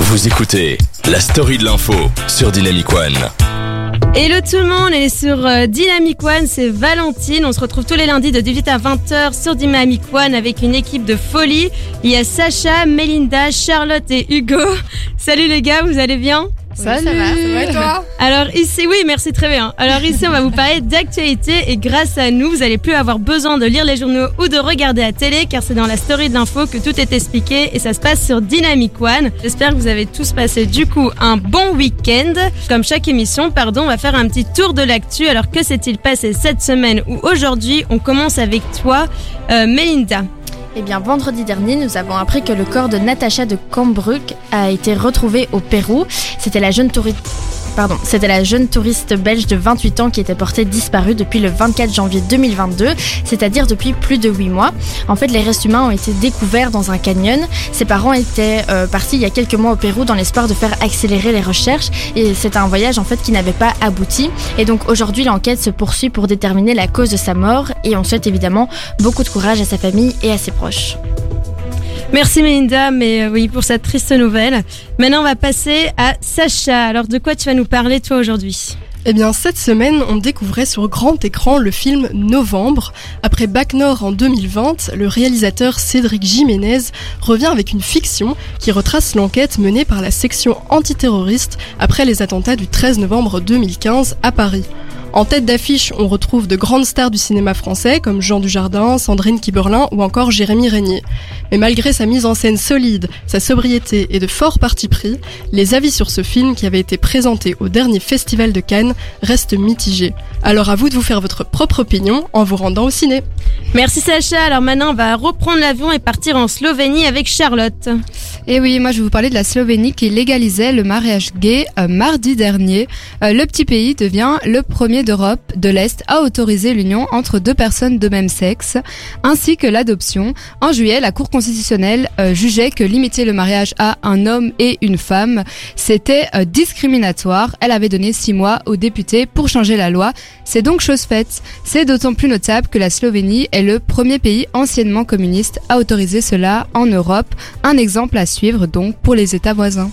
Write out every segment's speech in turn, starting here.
Vous écoutez la story de l'info sur Dynamic One. Hello tout le monde, et sur euh, Dynamic One, c'est Valentine. On se retrouve tous les lundis de 18 à 20h sur Dynamic One avec une équipe de folie. Il y a Sacha, Melinda, Charlotte et Hugo. Salut les gars, vous allez bien? Salut. ça va, ça va et toi Alors ici, oui, merci très bien. Alors ici, on va vous parler d'actualité et grâce à nous, vous allez plus avoir besoin de lire les journaux ou de regarder la télé car c'est dans la story de l'info que tout est expliqué et ça se passe sur Dynamic One. J'espère que vous avez tous passé du coup un bon week-end. Comme chaque émission, pardon, on va faire un petit tour de l'actu. Alors que s'est-il passé cette semaine ou aujourd'hui? On commence avec toi, euh, Melinda. Eh bien, vendredi dernier, nous avons appris que le corps de Natacha de Cambruc a été retrouvé au Pérou. C'était la jeune touriste Pardon, c'était la jeune touriste belge de 28 ans qui était portée disparue depuis le 24 janvier 2022, c'est-à-dire depuis plus de 8 mois. En fait, les restes humains ont été découverts dans un canyon. Ses parents étaient euh, partis il y a quelques mois au Pérou dans l'espoir de faire accélérer les recherches et c'est un voyage en fait qui n'avait pas abouti. Et donc aujourd'hui, l'enquête se poursuit pour déterminer la cause de sa mort et on souhaite évidemment beaucoup de courage à sa famille et à ses proches. Merci Melinda, mais euh, oui, pour cette triste nouvelle. Maintenant, on va passer à Sacha. Alors, de quoi tu vas nous parler, toi, aujourd'hui? Eh bien, cette semaine, on découvrait sur grand écran le film Novembre. Après Bac Nord en 2020, le réalisateur Cédric Jiménez revient avec une fiction qui retrace l'enquête menée par la section antiterroriste après les attentats du 13 novembre 2015 à Paris. En tête d'affiche, on retrouve de grandes stars du cinéma français comme Jean Dujardin, Sandrine Kiberlin ou encore Jérémy Régnier. Mais malgré sa mise en scène solide, sa sobriété et de forts partis pris, les avis sur ce film qui avait été présenté au dernier festival de Cannes restent mitigés. Alors à vous de vous faire votre propre opinion en vous rendant au ciné. Merci Sacha, alors maintenant on va reprendre l'avion et partir en Slovénie avec Charlotte. Et oui, moi je vais vous parler de la Slovénie qui légalisait le mariage gay euh, mardi dernier. Euh, le petit pays devient le premier d'Europe de l'Est à autoriser l'union entre deux personnes de même sexe, ainsi que l'adoption. En juillet, la Cour constitutionnelle euh, jugeait que limiter le mariage à un homme et une femme, c'était euh, discriminatoire. Elle avait donné six mois aux députés pour changer la loi. C'est donc chose faite. C'est d'autant plus notable que la Slovénie est le premier pays anciennement communiste à autoriser cela en Europe. Un exemple à suivre donc pour les États voisins.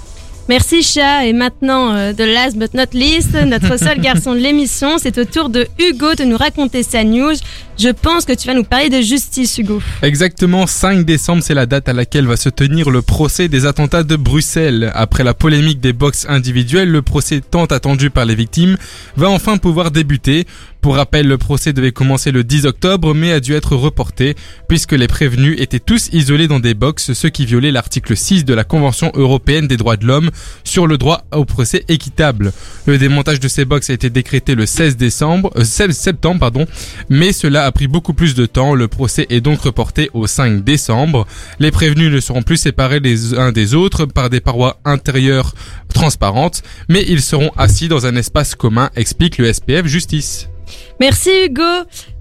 Merci chat et maintenant euh, de last but not least, notre seul garçon de l'émission, c'est au tour de Hugo de nous raconter sa news. Je pense que tu vas nous parler de justice Hugo. Exactement, 5 décembre c'est la date à laquelle va se tenir le procès des attentats de Bruxelles. Après la polémique des box individuelles, le procès tant attendu par les victimes va enfin pouvoir débuter. Pour rappel, le procès devait commencer le 10 octobre mais a dû être reporté puisque les prévenus étaient tous isolés dans des box, ce qui violait l'article 6 de la Convention européenne des droits de l'homme sur le droit au procès équitable. Le démontage de ces box a été décrété le 16 décembre, 16 euh, septembre pardon, mais cela a pris beaucoup plus de temps. Le procès est donc reporté au 5 décembre. Les prévenus ne seront plus séparés les uns des autres par des parois intérieures transparentes, mais ils seront assis dans un espace commun, explique le SPF Justice. Merci Hugo.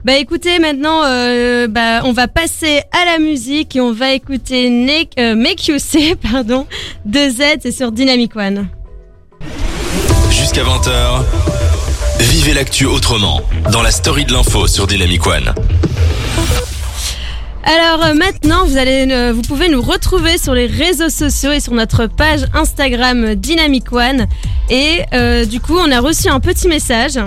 Bah écoutez, maintenant, euh, bah, on va passer à la musique et on va écouter Nick, euh, Make You See, pardon, de Z, c'est sur Dynamic One. Jusqu'à 20h, vivez l'actu autrement dans la story de l'info sur Dynamic One. Alors euh, maintenant, vous allez, vous pouvez nous retrouver sur les réseaux sociaux et sur notre page Instagram Dynamic One. Et euh, du coup, on a reçu un petit message.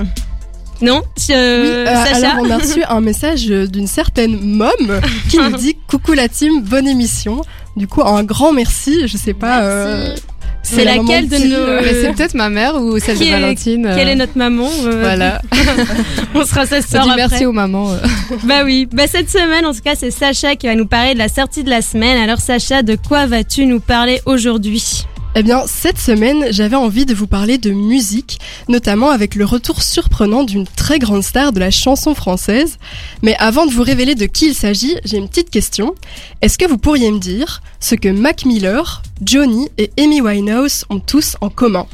Non? Euh, Alors on a reçu un message d'une certaine mom qui nous dit coucou la team, bonne émission. Du coup un grand merci. Je sais pas. Euh, c'est laquelle de nos. C'est peut-être ma mère ou celle de Valentine. Quelle est notre maman euh, Voilà. On sera sa sœur. après. merci aux mamans. bah oui. Bah cette semaine, en tout cas, c'est Sacha qui va nous parler de la sortie de la semaine. Alors Sacha, de quoi vas-tu nous parler aujourd'hui? Eh bien, cette semaine, j'avais envie de vous parler de musique, notamment avec le retour surprenant d'une très grande star de la chanson française. Mais avant de vous révéler de qui il s'agit, j'ai une petite question. Est-ce que vous pourriez me dire ce que Mac Miller, Johnny et Amy Winehouse ont tous en commun?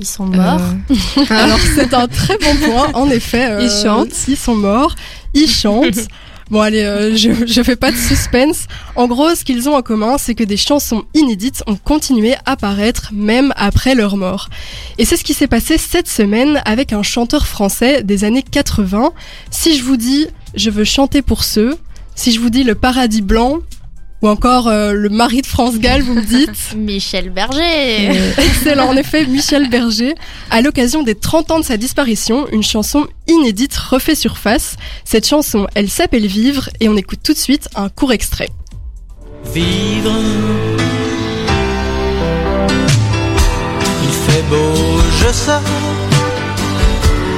Ils sont morts. Euh. Alors c'est un très bon point, en effet. ils euh, chantent. Ils sont morts. Ils chantent. Bon allez, euh, je, je fais pas de suspense. En gros, ce qu'ils ont en commun, c'est que des chansons inédites ont continué à paraître même après leur mort. Et c'est ce qui s'est passé cette semaine avec un chanteur français des années 80. Si je vous dis je veux chanter pour ceux, si je vous dis le paradis blanc, Ou encore euh, le mari de France Gall, vous me dites Michel Berger. Excellent, en effet, Michel Berger. À l'occasion des 30 ans de sa disparition, une chanson inédite refait surface. Cette chanson, elle s'appelle Vivre et on écoute tout de suite un court extrait. Vivre. Il fait beau, je sors.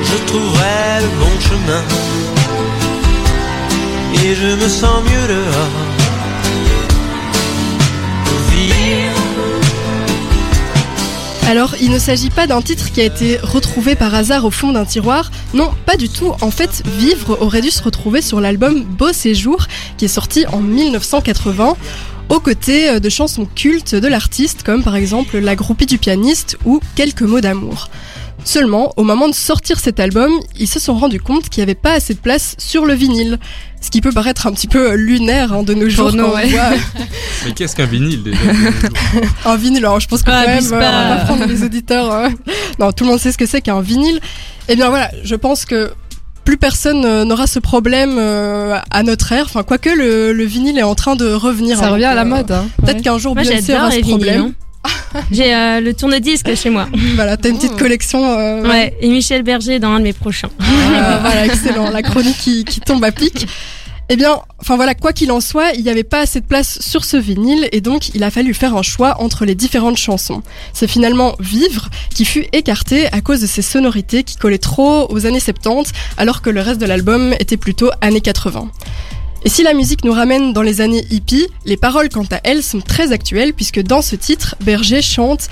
Je trouverai le bon chemin. Et je me sens mieux dehors. Alors, il ne s'agit pas d'un titre qui a été retrouvé par hasard au fond d'un tiroir. Non, pas du tout. En fait, Vivre aurait dû se retrouver sur l'album Beau Séjour, qui est sorti en 1980, aux côtés euh, de chansons cultes de l'artiste, comme par exemple La groupie du pianiste ou Quelques mots d'amour. Seulement, au moment de sortir cet album, ils se sont rendus compte qu'il n'y avait pas assez de place sur le vinyle. Ce qui peut paraître un petit peu lunaire hein, de nos jours. nous, on ouais. voit Mais qu'est-ce qu'un vinyle déjà un vinyle, alors je pense que Ah, quand même, euh, on pas. va prendre les auditeurs. euh, Non, tout le monde sait ce que c'est qu'un vinyle. Eh bien voilà, je pense que plus personne euh, n'aura ce problème euh, à notre ère. Enfin, quoique le, le vinyle est en train de revenir. Ça hein, revient à la mode. Hein. Peut-être Ouais. qu'un jour Moi Beyoncé aura ce vinyles. J'ai euh, le tourne-disque chez moi. Voilà, t'as une petite collection. euh, Ouais, et Michel Berger dans un de mes prochains. Euh, voilà, excellent. La chronique qui, qui tombe à pic. Eh bien, enfin voilà, quoi qu'il en soit, il n'y avait pas assez de place sur ce vinyle et donc il a fallu faire un choix entre les différentes chansons. C'est finalement Vivre qui fut écarté à cause de ses sonorités qui collaient trop aux années 70 alors que le reste de l'album était plutôt années 80. Et si la musique nous ramène dans les années hippies, les paroles quant à elles sont très actuelles puisque dans ce titre, Berger chante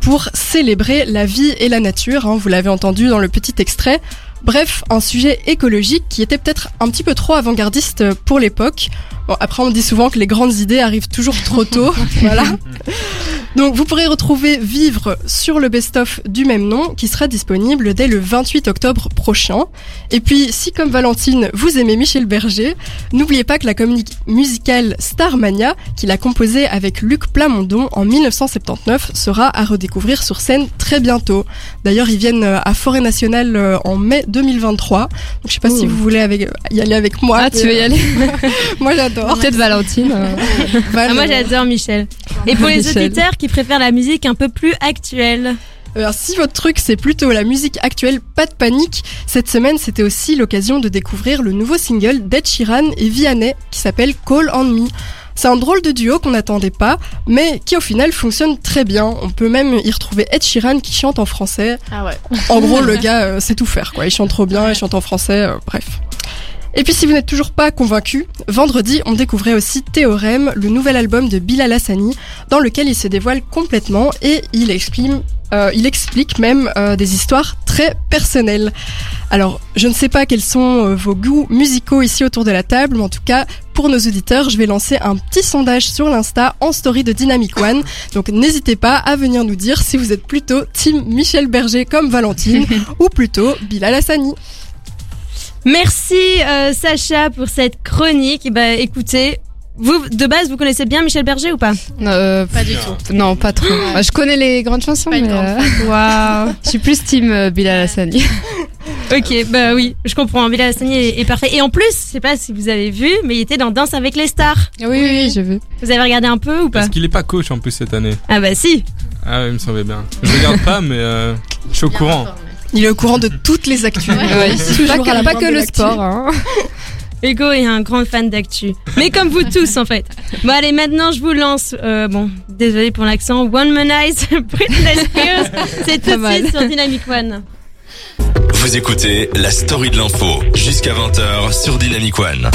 pour célébrer la vie et la nature, hein, vous l'avez entendu dans le petit extrait. Bref, un sujet écologique qui était peut-être un petit peu trop avant-gardiste pour l'époque. Bon, après, on dit souvent que les grandes idées arrivent toujours trop tôt. voilà. Donc, vous pourrez retrouver Vivre sur le best-of du même nom qui sera disponible dès le 28 octobre prochain. Et puis, si comme Valentine, vous aimez Michel Berger, n'oubliez pas que la comédie musicale Starmania, qu'il a composée avec Luc Plamondon en 1979, sera à redécouvrir sur scène très bientôt. D'ailleurs, ils viennent euh, à Forêt Nationale euh, en mai 2023. Donc, je sais pas si vous voulez avec, y aller avec moi. Ah, tu veux y aller? Moi, j'adore. Peut-être Valentine. euh. Val, Ah, moi j'adore Michel. Et pour les Michel. auditeurs qui préfèrent la musique un peu plus actuelle. Alors, si votre truc c'est plutôt la musique actuelle, pas de panique. Cette semaine, c'était aussi l'occasion de découvrir le nouveau single d'Ed Sheeran et Vianney qui s'appelle Call on Me. C'est un drôle de duo qu'on n'attendait pas, mais qui au final fonctionne très bien. On peut même y retrouver Ed Sheeran qui chante en français. Ah ouais. En gros, le gars euh, sait tout faire, quoi. Il chante trop bien, il chante en français, euh, bref. Et puis si vous n'êtes toujours pas convaincu, vendredi on découvrait aussi Théorème, le nouvel album de Bilal Hassani, dans lequel il se dévoile complètement et il exprime, euh, il explique même euh, des histoires très personnelles. Alors je ne sais pas quels sont euh, vos goûts musicaux ici autour de la table, mais en tout cas pour nos auditeurs, je vais lancer un petit sondage sur l'Insta en story de Dynamic One. Donc n'hésitez pas à venir nous dire si vous êtes plutôt team Michel Berger comme Valentine ou plutôt Bilal Hassani. Merci euh, Sacha pour cette chronique. Bah écoutez, vous de base vous connaissez bien Michel Berger ou pas? Euh, Pas du tout. non, pas trop. Bah, je connais les grandes chansons, Pas une mais grande euh, Waouh. je suis plus team euh, Bilal Hassani. Ok, bah oui, je comprends. Bilal Hassani est, est parfait. Et en plus, je sais pas si vous avez vu, mais il était dans Danse avec les stars. oui, oui, oui, j'ai vu. Vous avez regardé un peu ou pas? Parce qu'il est pas coach en plus cette année. Ah bah si. Ah ouais, il me semblait bien. Je regarde pas, mais euh, je suis au courant. Il est au courant de toutes les actus. Ouais, Toujours pas à que, la pas que le sport. Hein. Hugo est un grand fan d'actu. Mais comme vous tous en fait. Bon allez, maintenant je vous lance. euh, bon, désolé pour l'accent. One Manize, Britney Spears. C'est tout de suite sur Dynamic One. Vous écoutez la story de l'info jusqu'à 20h sur Dynamic One.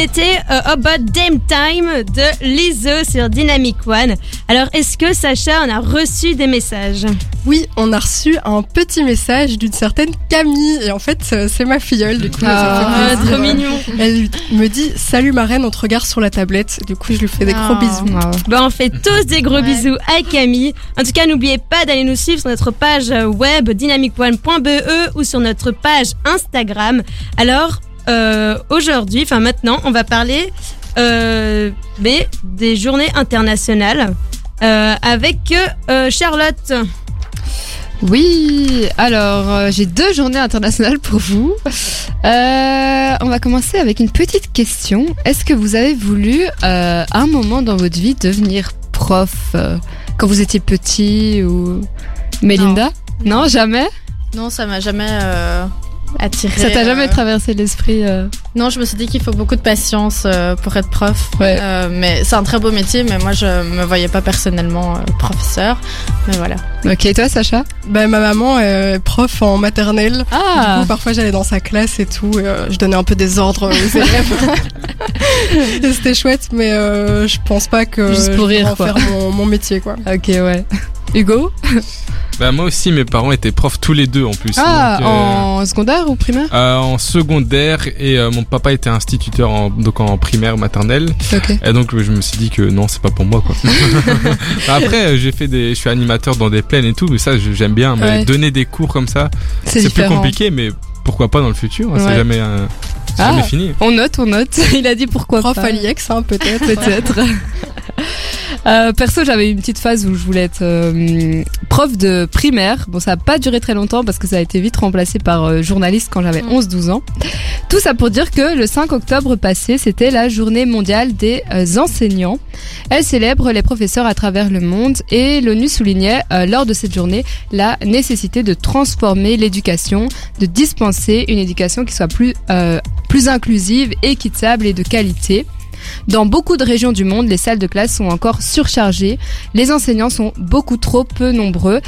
C'était euh, About Damn Time de Lizzo sur Dynamic One. Alors, est-ce que Sacha en a reçu des messages? Oui, on a reçu un petit message d'une certaine Camille. Et en fait, euh, c'est ma filleule. Du coup, Ah, trop mignon. Elle me dit Salut ma reine, on te regarde sur la tablette. Du coup, je lui fais des gros Ah. bisous. Ah, Bah, on fait tous des gros Ouais. bisous à Camille. En tout cas, n'oubliez pas d'aller nous suivre sur notre page web dynamicone.be ou sur notre page Instagram. Alors, euh, aujourd'hui, enfin maintenant, on va parler euh, mais des journées internationales euh, avec euh, Charlotte. Oui, alors euh, j'ai deux journées internationales pour vous. Euh, on va commencer avec une petite question. Est-ce que vous avez voulu, euh, à un moment dans votre vie, devenir prof euh, quand vous étiez petit ou Mélinda non. jamais? Non, ça m'a jamais Ça t'a jamais euh, traversé l'esprit euh, Non, je me suis dit qu'il faut beaucoup de patience euh, pour être prof. Ouais. Euh, mais c'est un très beau métier, mais moi je me voyais pas personnellement euh, professeur. Mais voilà. Ok, et toi Sacha? Ben, ma maman est prof en maternelle. Ah Du coup, parfois j'allais dans sa classe et tout, et, euh, je donnais un peu des ordres aux élèves. C'était chouette, mais euh, je pense pas que Juste pour je vais rire, en quoi. faire mon, mon métier, quoi. Ok, ouais. Hugo Bah moi aussi, mes parents étaient profs tous les deux en plus. Ah, Donc, euh, en secondaire ou primaire euh, en secondaire et euh, mon papa était instituteur en, donc en primaire maternelle Ok. et donc je me suis dit que non c'est pas pour moi quoi. Après euh, j'ai fait des je suis animateur dans des plaines et tout mais ça je- j'aime bien mais Ouais. donner des cours comme ça C'est c'est plus compliqué mais pourquoi pas dans le futur hein, Ouais. c'est jamais euh, Ah. jamais fini. On note, on note. Il a dit pourquoi Prof pas. à l'IEX, hein, peut-être. Peut-être. Euh, perso, j'avais eu une petite phase où je voulais être euh, prof de primaire. Bon, ça n'a pas duré très longtemps parce que ça a été vite remplacé par euh, journaliste quand j'avais 11-12 ans. Tout ça pour dire que le 5 octobre passé, c'était la journée mondiale des euh, enseignants. Elle célèbre les professeurs à travers le monde et l'ONU soulignait euh, lors de cette journée la nécessité de transformer l'éducation, de dispenser une éducation qui soit plus, euh, plus inclusive, équitable et de qualité. Dans beaucoup de régions du monde, les salles de classe sont encore surchargées. Les enseignants sont beaucoup trop peu nombreux.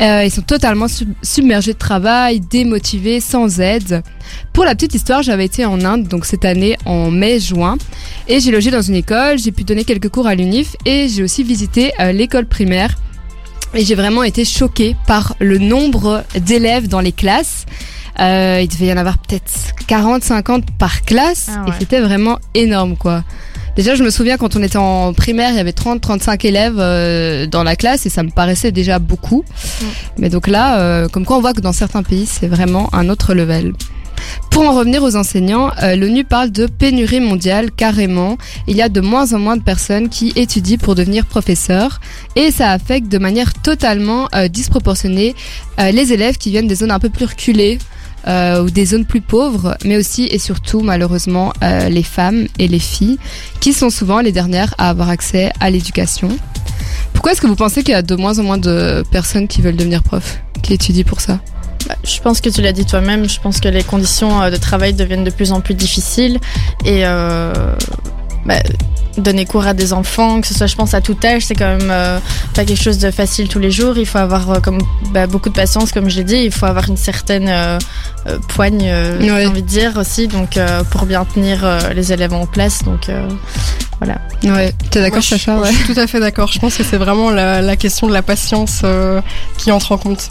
Euh, ils sont totalement sub- submergés de travail, démotivés, sans aide. Pour la petite histoire, j'avais été en Inde, donc cette année en mai-juin, et j'ai logé dans une école. J'ai pu donner quelques cours à l'UNIF et j'ai aussi visité euh, l'école primaire. Et j'ai vraiment été choquée par le nombre d'élèves dans les classes. Euh, il devait y en avoir peut-être 40, 50 par classe. Ah Et c'était vraiment énorme, quoi. Déjà, je me souviens quand on était en primaire, il y avait 30, 35 élèves euh, dans la classe et ça me paraissait déjà beaucoup. Mais donc là, euh, comme quoi on voit que dans certains pays, c'est vraiment un autre level. Pour en revenir aux enseignants, euh, l'ONU parle de pénurie mondiale carrément. Il y a de moins en moins de personnes qui étudient pour devenir professeurs et ça affecte de manière totalement euh, disproportionnée euh, les élèves qui viennent des zones un peu plus reculées euh, ou des zones plus pauvres, mais aussi et surtout malheureusement euh, les femmes et les filles qui sont souvent les dernières à avoir accès à l'éducation. Pourquoi est-ce que vous pensez qu'il y a de moins en moins de personnes qui veulent devenir prof, qui étudient pour ça? Bah, je pense que tu l'as dit toi-même. Je pense que les conditions euh, de travail deviennent de plus en plus difficiles et bah, donner cours à des enfants, que ce soit, je pense, à tout âge, c'est quand même euh, pas quelque chose de facile tous les jours. Il faut avoir euh, comme bah, beaucoup de patience, comme je l'ai dit. Il faut avoir une certaine euh, euh, poigne, euh, Ouais. j'ai envie de dire aussi, donc euh, pour bien tenir euh, les élèves en place. Donc euh, voilà. Ouais, t'es d'accord Moi, je- Sacha? ouais. Je suis tout à fait d'accord. Je pense que c'est vraiment la, la question de la patience euh, qui entre en compte.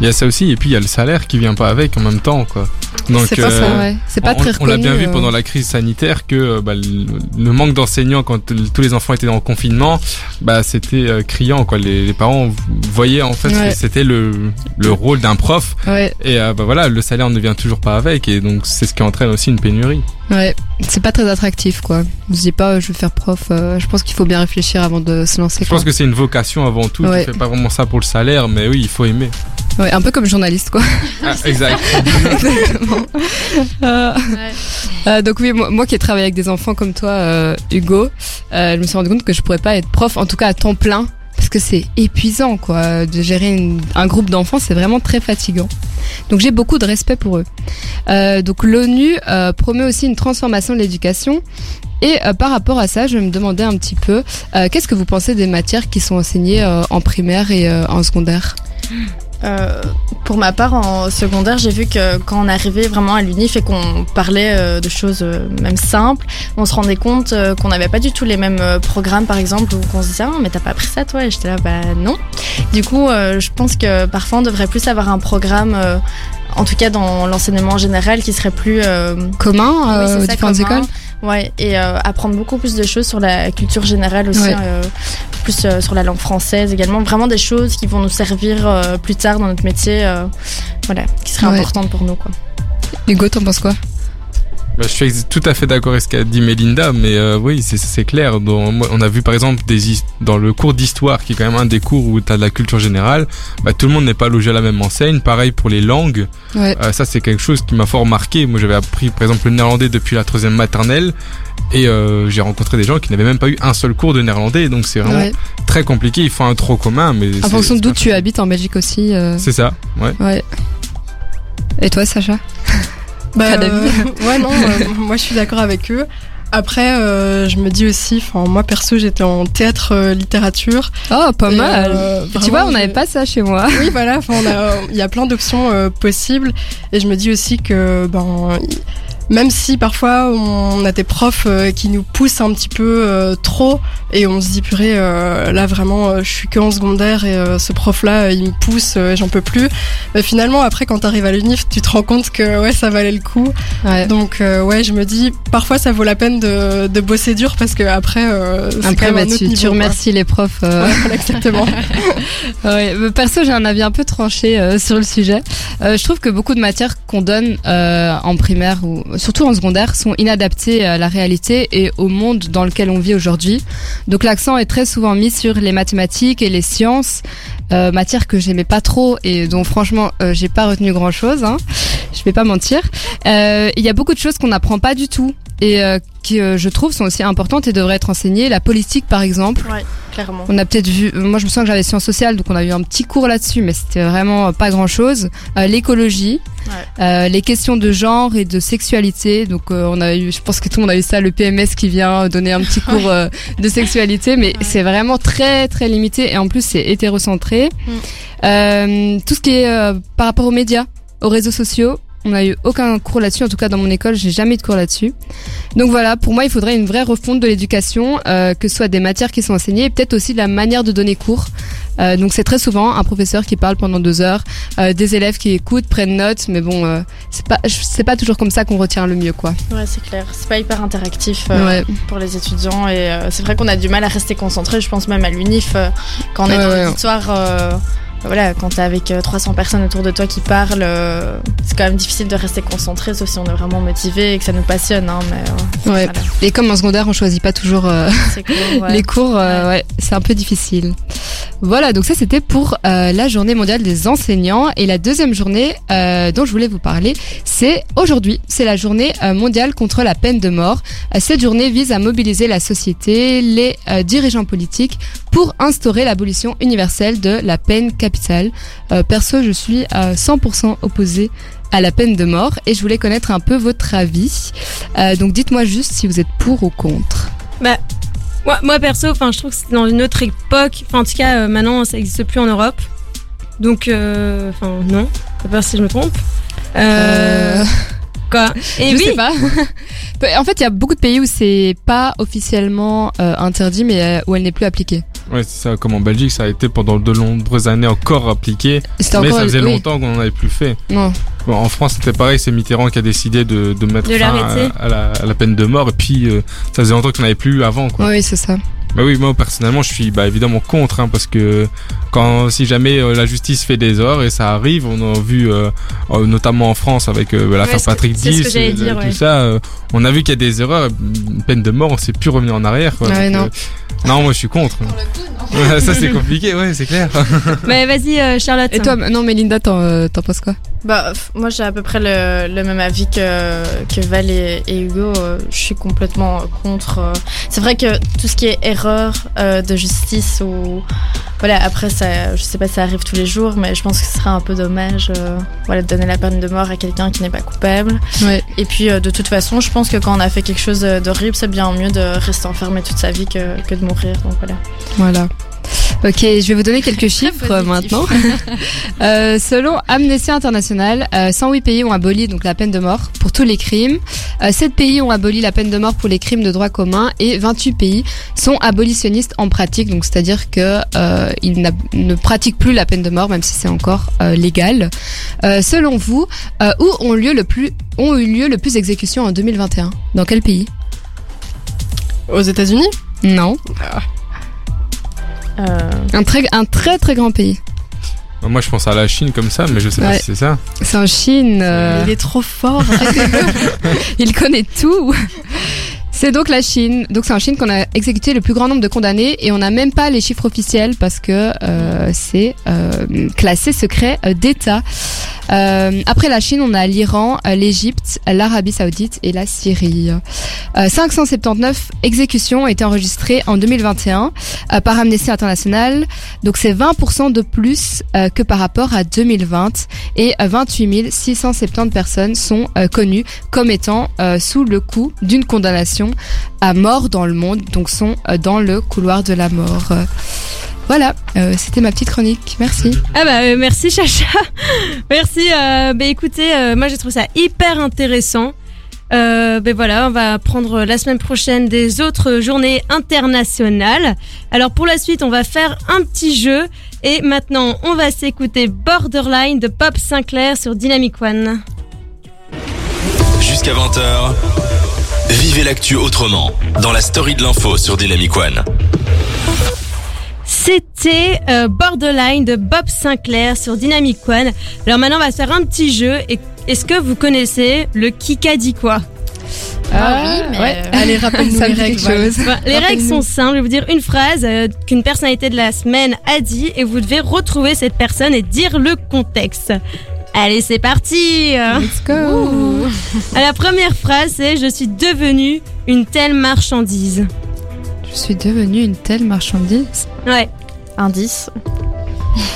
Il y a ça aussi et puis il y a le salaire qui vient pas avec en même temps quoi. Donc C'est pas ça, Ouais, c'est pas on, très on l'a reconnu, bien vu pendant la crise sanitaire que bah, le, le manque d'enseignants quand tous les enfants étaient en confinement, bah c'était euh, criant quoi. Les, les parents voyaient en fait Ouais. que c'était le, le rôle d'un prof Ouais, et euh, bah voilà le salaire ne vient toujours pas avec et donc c'est ce qui entraîne aussi une pénurie. ouais, c'est pas très attractif quoi. On se dit pas euh, je veux faire prof. euh, je pense qu'il faut bien réfléchir avant de se lancer. Je quoi. pense que c'est une vocation avant tout. Ouais. Tu fais pas vraiment ça pour le salaire, mais oui il faut aimer. Ouais, un peu comme journaliste quoi. Ah, exact. Euh, euh, donc oui, moi, moi qui ai travaillé avec des enfants comme toi, euh, Hugo, euh, je me suis rendu compte que je pourrais pas être prof, en tout cas à temps plein, parce que c'est épuisant quoi. De gérer une- un groupe d'enfants, c'est vraiment très fatigant. Donc j'ai beaucoup de respect pour eux. Euh, donc l'ONU euh, promeut aussi une transformation de l'éducation. Et euh, par rapport à ça, je me demandais un petit peu, euh, qu'est-ce que vous pensez des matières qui sont enseignées euh, en primaire et euh, en secondaire? Euh, pour ma part, en secondaire, j'ai vu que quand on arrivait vraiment à l'UNIF et qu'on parlait euh, de choses euh, même simples, on se rendait compte qu'on n'avait pas du tout les mêmes programmes, par exemple, où on se disait ah mais t'as pas appris ça toi? Et j'étais là bah non. Du coup, je pense que parfois on devrait plus avoir un programme, en tout cas dans l'enseignement général, qui serait plus euh, Commun oui, aux différentes commun. écoles Ouais, et euh, apprendre beaucoup plus de choses sur la culture générale aussi, Ouais. euh, plus euh, sur la langue française également. Vraiment des choses qui vont nous servir plus tard dans notre métier, voilà, qui seraient Ouais. importantes pour nous. Quoi. Hugo, t'en penses quoi? Bah, je suis tout à fait d'accord avec ce qu'a dit Mélinda, mais euh, oui, c'est- clair. Dans- on a vu par exemple des dans le cours d'histoire, qui est quand même un des cours où tu as de la culture générale, bah, tout le monde n'est pas logé à la même enseigne. Pareil pour les langues. Ouais. Euh, ça, c'est quelque chose qui m'a fort marqué. Moi, j'avais appris par exemple le néerlandais depuis la troisième maternelle. Et euh, j'ai rencontré des gens qui n'avaient même pas eu un seul cours de néerlandais, donc c'est vraiment Ouais. très compliqué. Il faut un trop commun, mais En fonction d'où tu habites en Belgique aussi. C'est ça, ouais. Ouais. Et toi, Sacha? Bah, euh, ouais, non, euh, moi je suis d'accord avec eux. Après, euh, je me dis aussi, enfin, moi perso, j'étais en théâtre euh, littérature. Oh, pas Et, mal. euh, tu vois, on n'avait pas ça chez moi. Oui, voilà, il y a plein d'options euh, possibles. Et je me dis aussi que, ben, même si parfois on a des profs euh, qui nous poussent un petit peu euh, trop, et on se dit, purée, euh, là vraiment, je suis que en secondaire, et euh, ce prof-là, il me pousse, euh, j'en peux plus. Mais finalement, après, quand t'arrives à l'UNIF, tu te rends compte que, ouais, ça valait le coup. Ouais. Donc, euh, ouais, je me dis, parfois, ça vaut la peine de, de bosser dur, parce que après, euh, c'est quand Après, même bah, un autre tu, niveau, tu quoi. remercies les profs. euh, Ouais, exactement. Ouais, perso, j'ai un avis un peu tranché euh, sur le sujet. Euh, je trouve que beaucoup de matières qu'on donne euh, en primaire ou surtout en secondaire sont inadaptées à la réalité et au monde dans lequel on vit aujourd'hui. Donc l'accent est très souvent mis sur les mathématiques et les sciences, euh, matières que j'aimais pas trop et dont franchement euh, j'ai pas retenu grand chose. Hein. Je vais pas mentir. Euh, Il y a beaucoup de choses qu'on n'apprend pas du tout et euh, qui euh, je trouve sont aussi importantes et devraient être enseignées. La politique par exemple. Ouais, clairement. On a peut-être vu, moi je me sens que j'avais sciences sociales, donc on a eu un petit cours là-dessus, mais c'était vraiment pas grand-chose. Euh, L'écologie, Ouais. euh, les questions de genre et de sexualité, donc euh, on a eu, je pense que tout le monde a eu ça, le PMS qui vient donner un petit cours euh, de sexualité, mais c'est vraiment très très limité et en plus c'est hétérocentré. Mm. Euh, tout ce qui est euh, par rapport aux médias, aux réseaux sociaux. On n'a eu aucun cours là-dessus, en tout cas dans mon école, j'ai jamais eu de cours là-dessus. Donc voilà, pour moi, il faudrait une vraie refonte de l'éducation, euh, que ce soit des matières qui sont enseignées, et peut-être aussi la manière de donner cours. Euh, donc c'est très souvent un professeur qui parle pendant deux heures, euh, des élèves qui écoutent, prennent notes, mais bon, c'est pas, c'est pas toujours comme ça qu'on retient le mieux, quoi. Ouais, c'est clair. C'est pas hyper interactif Ouais. pour les étudiants et c'est vrai qu'on a du mal à rester concentré. Je pense même à l'UNIF quand on est Ouais, dans l'auditoire. Euh, voilà, quand t'es avec euh, 300 personnes autour de toi qui parlent, euh, c'est quand même difficile de rester concentré, sauf si on est vraiment motivé et que ça nous passionne. Hein, mais euh, Ouais. voilà, Et comme en secondaire, on choisit pas toujours euh, c'est cool. ouais. les cours, euh, ouais, c'est un peu difficile. Voilà, donc ça c'était pour euh, la journée mondiale des enseignants. Et la deuxième journée euh, dont je voulais vous parler, c'est aujourd'hui. C'est la journée euh, mondiale contre la peine de mort. Euh, cette journée vise à mobiliser la société, les euh, dirigeants politiques pour instaurer l'abolition universelle de la peine capitale. Euh, perso, je suis à 100% opposée à la peine de mort et je voulais connaître un peu votre avis. Euh, donc dites-moi juste si vous êtes pour ou contre. Moi, moi perso, enfin, je trouve que c'était dans une autre époque. Enfin, en tout cas, euh, maintenant, ça n'existe plus en Europe. Donc, euh, enfin, non. Je sais pas si je me trompe. Euh, Euh, Quoi Et je oui. sais pas. En fait, il y a beaucoup de pays où c'est pas officiellement euh, interdit, mais euh, où elle n'est plus appliquée. Ouais, c'est ça, comme en Belgique, ça a été pendant de nombreuses années encore appliqué, mais encore ça faisait oui. longtemps qu'on n'en avait plus fait. Non. Bon, en France, c'était pareil, c'est Mitterrand qui a décidé de, de mettre De fin à, à la, à la peine de mort, et puis euh, ça faisait longtemps qu'on n'avait plus eu avant, quoi. Oui, c'est ça. Bah oui, moi personnellement, je suis bah, évidemment contre, hein, parce que quand si jamais euh, la justice fait des erreurs et ça arrive, on a vu euh, euh, notamment en France avec euh, l'affaire Patrick c'est ce que Diss, j'allais euh, dire, tout ouais. ça, euh, on a vu qu'il y a des erreurs, une peine de mort, on sait plus revenir en arrière. Quoi, Ouais, Donc, non. euh, non, moi je suis contre. Ça c'est compliqué, ouais, c'est clair. Mais vas-y, euh, Charlotte. Et toi, non, mais Linda, t'en euh, t'en penses quoi? Bah, moi j'ai à peu près le, le même avis que, que Val et, et Hugo. Euh, Je suis complètement contre. euh. C'est vrai que tout ce qui est erreur euh, de justice ou voilà après ça, je sais pas si ça arrive tous les jours, mais je pense que ce serait un peu dommage euh, voilà de donner la peine de mort à quelqu'un qui n'est pas coupable. Ouais. Et puis euh, de toute façon, je pense que quand on a fait quelque chose d'horrible, c'est bien mieux de rester enfermé toute sa vie que, que de mourir. Donc voilà. Voilà. Ok, je vais vous donner quelques chiffres euh, maintenant. Euh, selon Amnesty International, euh, 108 pays ont aboli donc la peine de mort pour tous les crimes. Euh, 7 pays ont aboli la peine de mort pour les crimes de droit commun et 28 pays sont abolitionnistes en pratique, donc c'est-à-dire que euh, ils ne pratiquent plus la peine de mort, même si c'est encore euh, légal. Euh, selon vous, euh, où ont lieu le plus ont eu lieu le plus d'exécutions en 2021 Dans quel pays? Aux États-Unis? Non, Euh, un très un très très grand pays. Moi, je pense à la Chine comme ça, mais je sais pas si c'est ça. C'est en Chine. euh, Il est trop fort. Il connaît tout. C'est donc la Chine. Donc c'est en Chine qu'on a exécuté le plus grand nombre de condamnés et on n'a même pas les chiffres officiels parce que euh, c'est euh, classé secret euh, d'État. Euh, après la Chine, on a l'Iran, euh, l'Égypte, l'Arabie Saoudite et la Syrie. Euh, 579 exécutions ont été enregistrées en 2021 euh, par Amnesty International. Donc c'est 20% de plus euh, que par rapport à 2020 et euh, 28 670 personnes sont euh, connues comme étant euh, sous le coup d'une condamnation à mort dans le monde, donc sont euh, dans le couloir de la mort. Euh, voilà, euh, c'était ma petite chronique. Merci. Ah bah euh, merci Chacha. merci. Euh, bah écoutez, euh, moi j'ai trouvé ça hyper intéressant. Euh, ben voilà, on va prendre la semaine prochaine des autres journées internationales. Alors pour la suite, on va faire un petit jeu et maintenant on va s'écouter Borderline de Pop Sinclair sur Dynamic One. Jusqu'à 20h, vivez l'actu autrement dans la story de l'info sur Dynamic One. C'était euh, Borderline de Bob Sinclair sur Dynamic One. Alors maintenant on va se faire un petit jeu. Et Est-ce que vous connaissez le Kikadi quoi? Ah oui, mais, ouais. euh, Allez, rappelle-nous Ça les dit règles. Les règles sont simples. Je vais vous dire une phrase euh, qu'une personnalité de la semaine a dit et vous devez retrouver cette personne et dire le contexte. Allez, c'est parti Let's go. À La première phrase, c'est « Je suis devenue une telle marchandise Je suis devenue une telle marchandise. ». Ouais. Indice.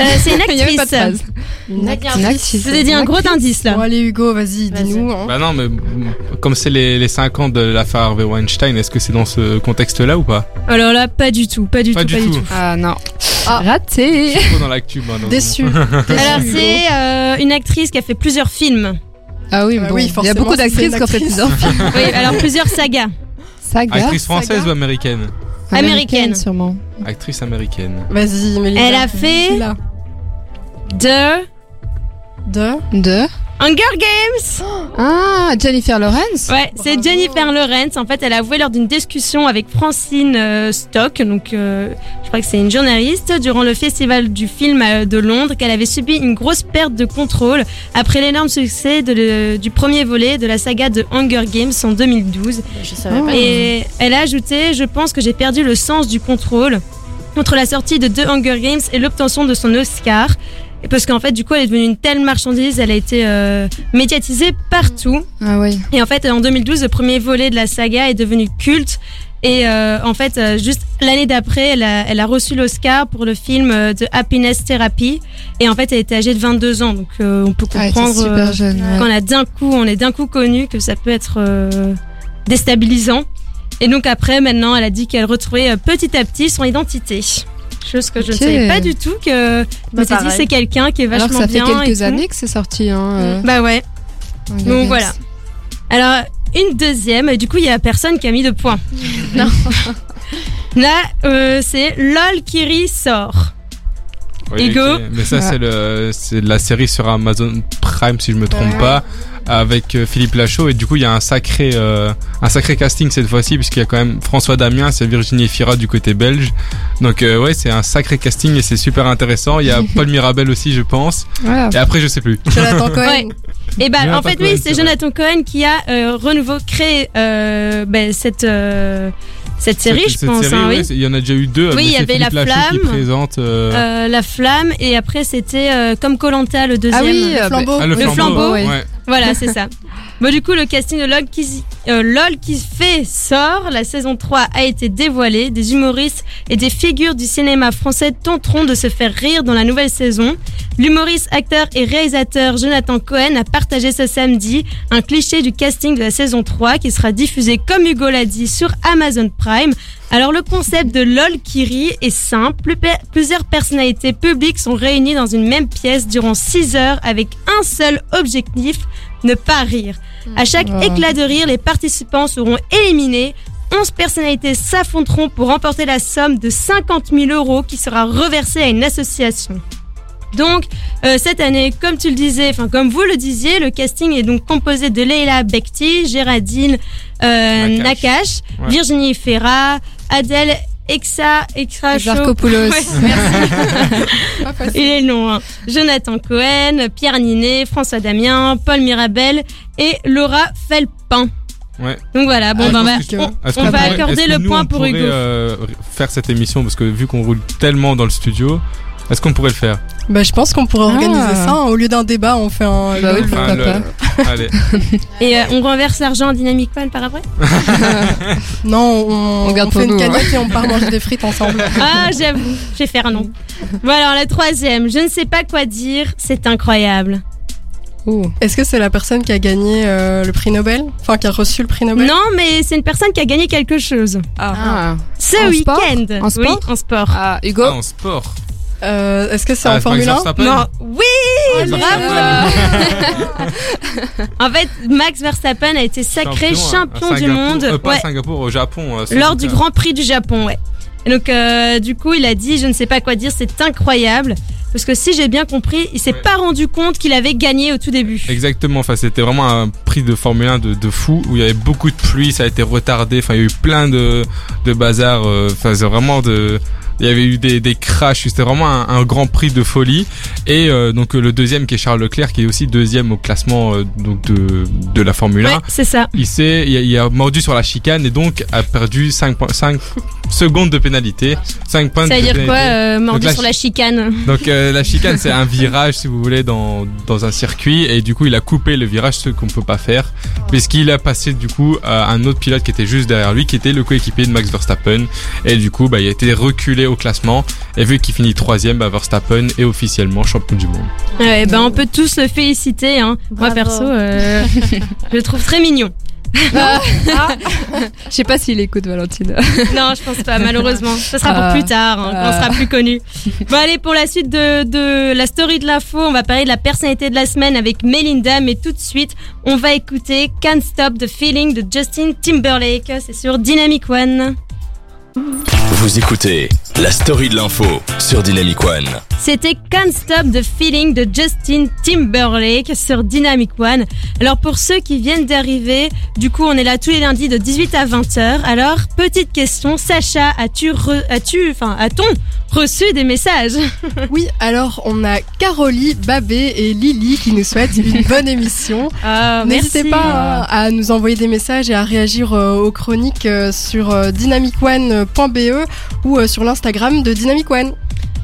Euh, c'est une Il y avait pas de actrice. phrase. Une Une actrice. Je vous ai dit un gros indice Bon, là. allez, Hugo, vas-y, dis-nous. hein. Bah non, mais mm, comme c'est les, les 5 ans de l'affaire Harvey Weinstein, est-ce que c'est dans ce contexte-là ou pas? Alors là, pas du tout, pas du Pas tout, du pas du tout. Ah non. Ah. Raté. Trop dans l'actu, moi. non. Déçu. Alors c'est euh, une actrice qui a fait plusieurs films. Ah oui, Ah bon. oui, il y a beaucoup d'actrices qui ont fait plusieurs films. Oui, alors plusieurs sagas. Saga. Actrice française Saga. ou américaine? Américaine. sûrement. Actrice américaine. Vas-y. Elle a fait-. De De. De. Hunger Games Ah, Jennifer Lawrence. Ouais, c'est. Jennifer Lawrence. En fait, elle a avoué lors d'une discussion avec Francine euh, Stock, donc euh, je crois que c'est une journaliste, durant le festival du film euh, de Londres, qu'elle avait subi une grosse perte de contrôle après l'énorme succès de le- du premier volet de la saga de Hunger Games en 2012. Je savais Oh. pas. Et elle a ajouté, je pense que j'ai perdu le sens du contrôle entre la sortie de The Hunger Games et l'obtention de son Oscar. Et parce qu'en fait, du coup, elle est devenue une telle marchandise, elle a été euh, médiatisée partout. Ah oui. Et en fait, en 2012, le premier volet de la saga est devenu culte. Et euh, en fait, euh, juste l'année d'après, elle a, elle a reçu l'Oscar pour le film euh, de Happiness Therapy. Et en fait, elle était âgée de 22 ans. Donc, euh, on peut Ah, comprendre euh, jeune. ouais. quand on a d'un coup, on est d'un coup connu que ça peut être euh, déstabilisant. Et donc après, maintenant, elle a dit qu'elle retrouvait euh, petit à petit son identité. Chose que je ne Ok. savais pas du tout que je me Bah, suis dit pareil. c'est quelqu'un qui est Alors vachement que ça fait bien. et quelques tout. années que c'est sorti. Hein, euh, Bah ouais. Donc voilà. Alors, une deuxième, et du coup, il y a personne qui a mis de points. Non. Là, euh, c'est LOL Kiri sort. Oui, Ego. Mais ça, Ouais. c'est le, c'est de la série sur Amazon Prime, si je me trompe Ouais. pas, avec euh, Philippe Lachaud. Et du coup, il y a un sacré, euh, un sacré casting cette fois-ci, puisqu'il y a quand même François Damien, c'est Virginie Fira du côté belge. Donc, euh, ouais, c'est un sacré casting et c'est super intéressant. Il y a Paul Mirabel aussi, je pense. Voilà. Et après, je sais plus. Jonathan Cohen. Ouais. Et bah, Jonathan en fait, Cohen, oui, c'est. Jonathan Cohen qui a euh, renouveau créé euh, ben, cette, euh, cette série, Cette- je cette pense. série, hein, oui. il y en a déjà eu deux. Oui, il y avait Philippe La Lachaud qui Flamme. présente. euh, Euh, la flamme et après c'était euh, comme Colanta le deuxième. Ah oui, euh, Flambeau. ah, le le flambeau. flambeau, ouais. ouais. Voilà, c'est ça. Bon, du coup, le casting de LOL qui, euh, LOL qui fait sort. La saison 3 a été dévoilée. Des humoristes et des figures du cinéma français tenteront de se faire rire dans la nouvelle saison. L'humoriste, acteur et réalisateur Jonathan Cohen a partagé ce samedi un cliché du casting de la saison 3 qui sera diffusé, comme Hugo l'a dit, sur Amazon Prime. Alors, le concept de LOL qui rit est simple. Plus- Plusieurs personnalités publiques sont réunies dans une même pièce durant 6 heures avec un seul objectif, ne pas rire. À chaque éclat de rire, les participants seront éliminés. 11 personnalités s'affronteront pour remporter la somme de 50 000 euros qui sera reversée à une association. Donc, euh, cette année, comme tu le disais, enfin comme vous le disiez, le casting est donc composé de Leila Bekti, Géraldine euh, Nakache. Nakache, Ouais. Virginie Ferra, Adèle Exa, Extra Show. Zarkopoulos. Ouais, merci. Il est long. hein. Jonathan Cohen, Pierre Ninet, François Damien, Paul Mirabel et Laura Felpin. Ouais. Donc voilà, bon Ah, ben, bah, que- on, va pourrait- accorder le nous, point on pour pourrait, Hugo. euh, faire cette émission? Parce que vu qu'on roule tellement dans le studio, est-ce qu'on pourrait le faire? Bah, je pense qu'on pourrait organiser Ah. ça. hein. Au lieu d'un débat, on fait un. Bah oui, LOL. pourquoi Ah, pas. le- Allez. Et euh, on renverse l'argent en Dynamic One par après? Non, on, On garde pour fait une nous, hein. canette et on part manger des frites ensemble. Ah, j'avoue, je vais faire un nom. Bon alors la troisième, je ne sais pas quoi dire, c'est incroyable. Oh. Est-ce que c'est la personne qui a gagné euh, le prix Nobel? Enfin, qui a reçu le prix Nobel? Non, mais c'est une personne qui a gagné quelque chose. Ah. Ce En sport? Week-end. En sport? Oui, en sport. Ah, Hugo? Ah, en sport. Euh, Est-ce que c'est Ah, en Formule 1 Max Verstappen Non, oui, Max bravo. En fait, Max Verstappen a été sacré champion, à du monde Euh, pas ouais, à Singapour, au Japon. euh, lors du. Grand Prix du Japon. Ouais. Et donc, euh, du coup, il a dit, je ne sais pas quoi dire, c'est incroyable. Parce que si j'ai bien compris, il s'est Ouais. pas rendu compte qu'il avait gagné au tout début. Exactement, enfin c'était vraiment un prix de Formule 1 de, de fou où il y avait beaucoup de pluie, ça a été retardé, enfin il y a eu plein de, de bazar, euh, enfin c'est vraiment de... Il y avait eu des, des crashs, c'était vraiment un, un grand prix de folie. Et euh, donc le deuxième qui est Charles Leclerc qui est aussi deuxième au classement euh, donc de, de la Formule 1. Ouais, c'est ça. Il s'est, il, a- il a mordu sur la chicane et donc a perdu 5.5 secondes de pénalité. 5 points Ça de veut dire quoi, euh, mordu la sur la chicane? Donc euh, la chicane c'est un virage si vous voulez dans, dans un circuit et du coup il a coupé le virage ce qu'on peut pas faire puisqu'il a passé du coup à un autre pilote qui était juste derrière lui qui était le coéquipier de Max Verstappen et du coup bah, il a été reculé au classement et vu qu'il finit troisième bah, Verstappen est officiellement champion du monde. Ouais, ben on peut tous le féliciter. Hein. Moi perso, euh, je le trouve très mignon. Je sais pas s'il écoute Valentine. Non, je pense pas, malheureusement. Ce sera pour Ah. plus tard, hein, quand on Ah. sera plus connu. Bon, allez, pour la suite de, de la story de l'info, on va parler de la personnalité de la semaine avec Melinda, mais tout de suite, on va écouter Can't Stop the Feeling de Justin Timberlake. C'est sur Dynamic One. Vous écoutez la story de l'info sur Dynamic One. C'était Can't Stop the Feeling de Justin Timberlake sur Dynamic One. Alors pour ceux qui viennent d'arriver, du coup on est là tous les lundis de 18 à 20h. Alors petite question, Sacha, as-tu as-tu enfin a-t-on reçu des messages? Oui, alors on a Carolie, Babé et Lily qui nous souhaitent une bonne émission. Ah, N'hésitez merci. pas à, nous envoyer des messages et à réagir euh, aux chroniques euh, sur euh, dynamicone.be ou euh, sur l'Instagram de Dynamic One.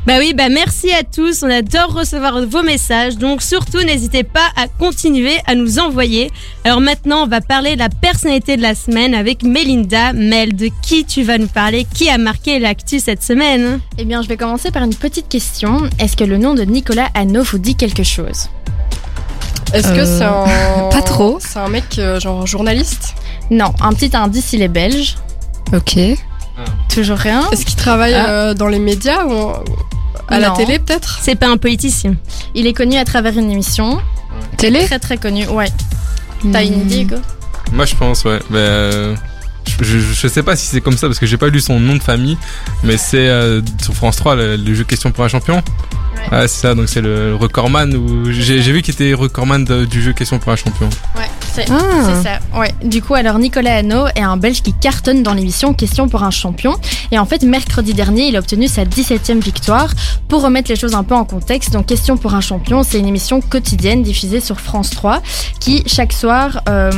Bah oui, bah merci à tous. On adore recevoir vos messages. Donc surtout, n'hésitez pas à continuer à nous envoyer. Alors maintenant, on va parler de la personnalité de la semaine avec Melinda. Mel, de qui tu vas nous parler? Qui a marqué l'actu cette semaine? Eh bien, je vais commencer par une petite question. Est-ce que le nom de Nicolas Hanno vous dit quelque chose? Est-ce que Euh, c'est un... pas trop. C'est un mec euh, genre journaliste? Non, un petit indice, il est belge. Ok. Toujours rien. Est-ce qu'il travaille Ah. euh, dans les médias ou en- à la Non. télé peut-être? C'est pas un politicien. Il est connu à travers une émission. Télé? Très très connu, ouais. T'as une idée, Hugo Moi je pense ouais. Mais, euh, je, je, je sais pas si c'est comme ça parce que j'ai pas lu son nom de famille mais c'est euh, sur France 3 le, le jeu question pour un champion. Ouais, c'est ça donc c'est le recordman ou j'ai j'ai vu qu'il était recordman de- du jeu question pour un champion. C'est Ah. c'est ça. Ouais. Du coup, alors Nicolas Hanno est un Belge qui cartonne dans l'émission Question pour un champion. Et en fait, mercredi dernier, il a obtenu sa 17e victoire. Pour remettre les choses un peu en contexte, donc Question pour un champion, c'est une émission quotidienne diffusée sur France 3 qui, chaque soir, euh,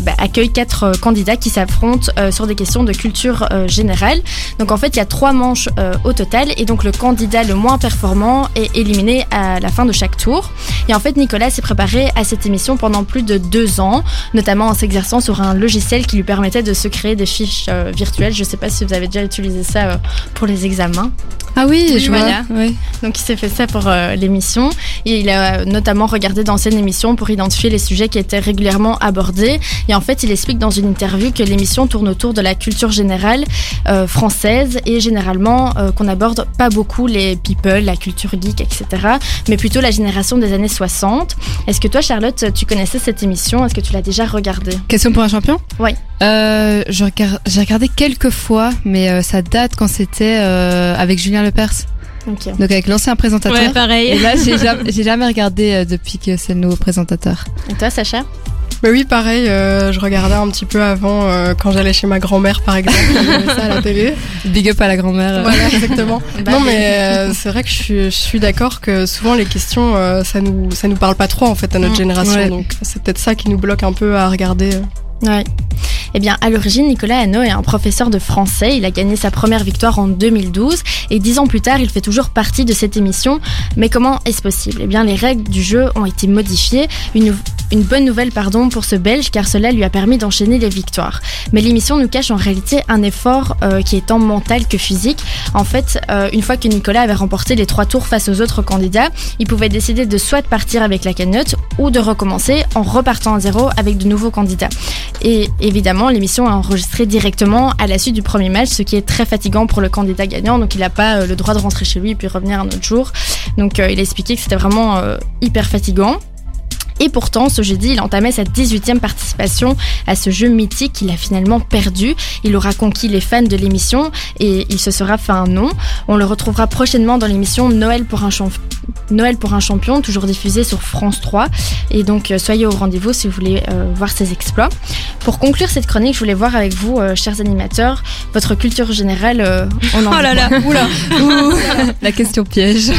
bah, accueille quatre euh, candidats qui s'affrontent euh, sur des questions de culture euh, générale. Donc en fait, il y a trois manches euh, au total. Et donc le candidat le moins performant est éliminé à la fin de chaque tour. Et en fait, Nicolas s'est préparé à cette émission pendant plus de deux ans, notamment en s'exerçant sur un logiciel qui lui permettait de se créer des fiches euh, virtuelles. Je sais pas si vous avez déjà utilisé ça euh, pour les examens. Ah oui, Oui, je voilà. vois. Ouais. Donc il s'est fait ça pour euh, l'émission et il a euh, notamment regardé d'anciennes émissions pour identifier les sujets qui étaient régulièrement abordés. Et en fait, il explique dans une interview que l'émission tourne autour de la culture générale euh, française et généralement euh, qu'on aborde pas beaucoup les people, la culture geek, etc. Mais plutôt la génération des années 60. Est-ce que toi, Charlotte, tu connaissais cette émission? Est-ce que tu l'as déjà regardée? Question pour un champion? Oui. Euh, J'ai regardé quelques fois, mais euh, ça date quand c'était euh, avec Julien Lepers, Ok. donc avec l'ancien présentateur. Ouais, pareil. Et là, j'ai jamais, j'ai jamais regardé euh, depuis que c'est le nouveau présentateur. Et toi, Sacha? Mais oui, pareil, euh, je regardais un petit peu avant euh, quand j'allais chez ma grand-mère, par exemple. Ça à la télé. Big up à la grand-mère. Voilà, exactement. Bah, non, mais euh, c'est vrai que je suis, je suis d'accord que souvent les questions, euh, ça nous, ça nous parle pas trop en fait à notre Mm, génération. ouais. Donc c'est peut-être ça qui nous bloque un peu à regarder. Ouais. Eh bien, à l'origine, Nicolas Hano est un professeur de français. Il a gagné sa première victoire en 2012 et dix ans plus tard, il fait toujours partie de cette émission. Mais comment est-ce possible? Eh bien, les règles du jeu ont été modifiées. Une bonne nouvelle, pardon, pour ce Belge, car cela lui a permis d'enchaîner les victoires. Mais l'émission nous cache en réalité un effort euh, qui est tant mental que physique. En fait, euh, une fois que Nicolas avait remporté les trois tours face aux autres candidats, il pouvait décider de soit partir avec la cagnotte ou de recommencer en repartant à zéro avec de nouveaux candidats. Et évidemment, l'émission est enregistrée directement à la suite du premier match, ce qui est très fatigant pour le candidat gagnant. Donc, il n'a pas euh, le droit de rentrer chez lui et puis revenir un autre jour. Donc, euh, il a expliqué que c'était vraiment euh, hyper fatigant. Et pourtant, ce jeudi, il entamait sa 18e participation à ce jeu mythique qu'il a finalement perdu. Il aura conquis les fans de l'émission et il se sera fait un nom. On le retrouvera prochainement dans l'émission Noël pour un, champ- Noël pour un champion, toujours diffusée sur France 3. Et donc, euh, soyez au rendez-vous si vous voulez euh, voir ses exploits. Pour conclure cette chronique, je voulais voir avec vous, euh, chers animateurs, votre culture générale. euh, on en Oh là là. Oula. La question piège.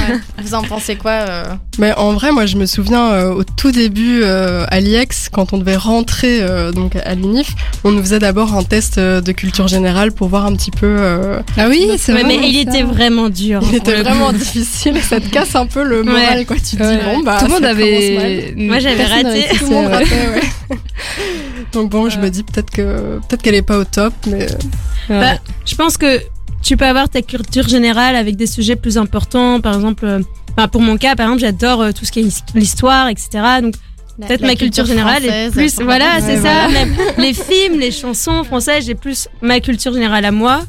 Vous en pensez quoi euh Mais en vrai, moi, je me souviens euh, au tout début euh, à l'IEX, quand on devait rentrer euh, donc à l'UNIF, on nous faisait d'abord un test euh, de culture générale pour voir un petit peu. euh, Ah oui, c'est vrai. mais il était vraiment dur. il était le coup. vraiment difficile. Ça te casse un peu le moral, quoi. Tu te dis bon bah. Tout le monde avait. Moi, j'avais raté. Tout le monde ratait, ouais. Donc bon, je me dis peut-être que peut-être qu'elle est pas au top, mais Ouais. Bah, je pense que tu peux avoir ta culture générale avec des sujets plus importants. Par exemple, bah, pour mon cas, par exemple, j'adore euh, tout ce qui est his- l'histoire, etc. Donc peut-être ma culture générale est plus. Voilà, c'est Ouais, ça. Même les films, les chansons françaises, j'ai plus ma culture générale à moi.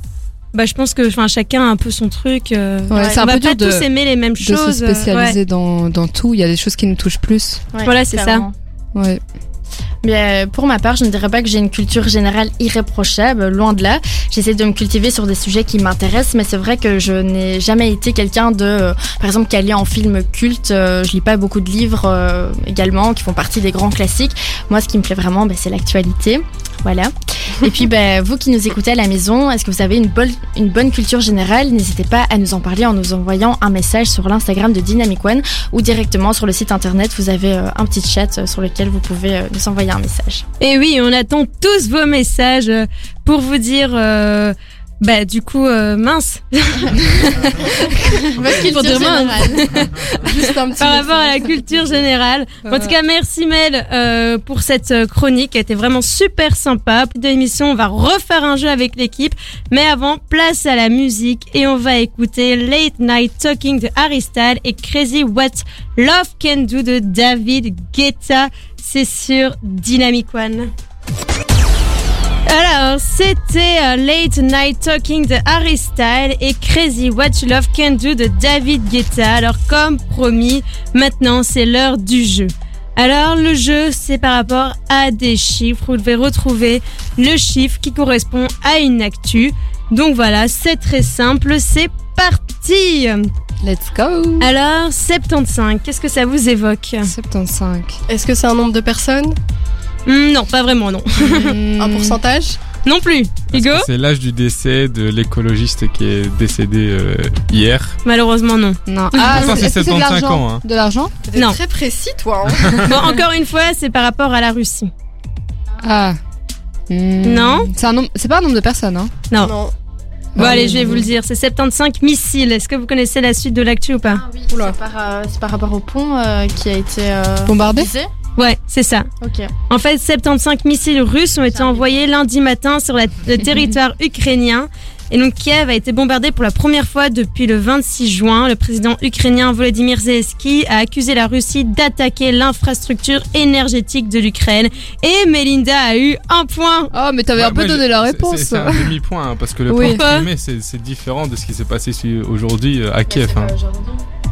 Bah, je pense que enfin chacun a un peu son truc. euh, Ouais, c'est on un va peu dur de, tous aimer les mêmes de choses. se euh, spécialiser dans, dans tout. Il y a des choses qui nous touchent plus. Ouais, Voilà, c'est ça. Ouais. Euh, pour ma part, je ne dirais pas que j'ai une culture générale irréprochable, loin de là. J'essaie de me cultiver sur des sujets qui m'intéressent, mais c'est vrai que je n'ai jamais été quelqu'un de, euh, par exemple, calé en film culte. Euh, je lis pas beaucoup de livres également qui font partie des grands classiques. Moi, ce qui me plaît vraiment, bah, c'est l'actualité. Voilà. Et puis, bah, vous qui nous écoutez à la maison, est-ce que vous avez une bonne, culture générale? N'hésitez pas à nous en parler en nous envoyant un message sur l'Instagram de Dynamic One ou directement sur le site internet. Vous avez euh, un petit chat euh, sur lequel vous pouvez euh, nous envoyer un message. Et oui, on attend tous vos messages pour vous dire. Bah du coup euh, mince Pour dire mince. juste un petit. par rapport à la culture générale. En tout cas, merci Mel euh, pour cette euh, chronique. Elle était vraiment super sympa. Pour l'émission, on va refaire un jeu avec l'équipe. Mais avant, place à la musique et on va écouter Late Night Talking de Harry Styles et Crazy What Love Can Do de David Guetta. C'est sur Dynamic One. Alors, c'était euh, Late Night Talking de Harry Styles et Crazy What You Love Can Do de David Guetta. Alors, comme promis, maintenant c'est l'heure du jeu. Alors, le jeu, c'est par rapport à des chiffres. Vous devez retrouver le chiffre qui correspond à une actu. Donc voilà, c'est très simple, c'est parti Let's go. Alors, 75, qu'est-ce que ça vous évoque? 75. Est-ce que c'est un nombre de personnes? Hmm, Non, pas vraiment, non. Un pourcentage Non plus. Hugo C'est l'âge du décès de l'écologiste qui est décédé euh, hier. Malheureusement, non. Non. Ah, c'est que de 75 l'argent ans, hein. De l'argent T'es Non. très précis, toi. hein. Bon, encore une fois, c'est par rapport à la Russie. Ah. Hmm. Non. C'est un nombre. C'est pas un nombre de personnes, hein. Non. non. Bon, Ah, allez, oui, je vais oui. vous le dire. C'est 75 missiles. Est-ce que vous connaissez la suite de l'actu ou pas oui, Oula. c'est par, euh, c'est par rapport au pont euh, qui a été euh, Bombardé visé Ouais, c'est ça. En fait, 75 missiles russes ont été envoyés lundi matin sur la- le territoire ukrainien. Et donc Kiev a été bombardé pour la première fois depuis le 26 juin. Le président ukrainien Volodymyr Zelensky a accusé la Russie d'attaquer l'infrastructure énergétique de l'Ukraine. Et Melinda a eu un point. Oh, mais t'avais Ouais, un peu donné la réponse. C'est c'est un demi-point, hein, parce que le Oui. point c'est différent de ce qui s'est passé aujourd'hui euh, à Kiev. hein.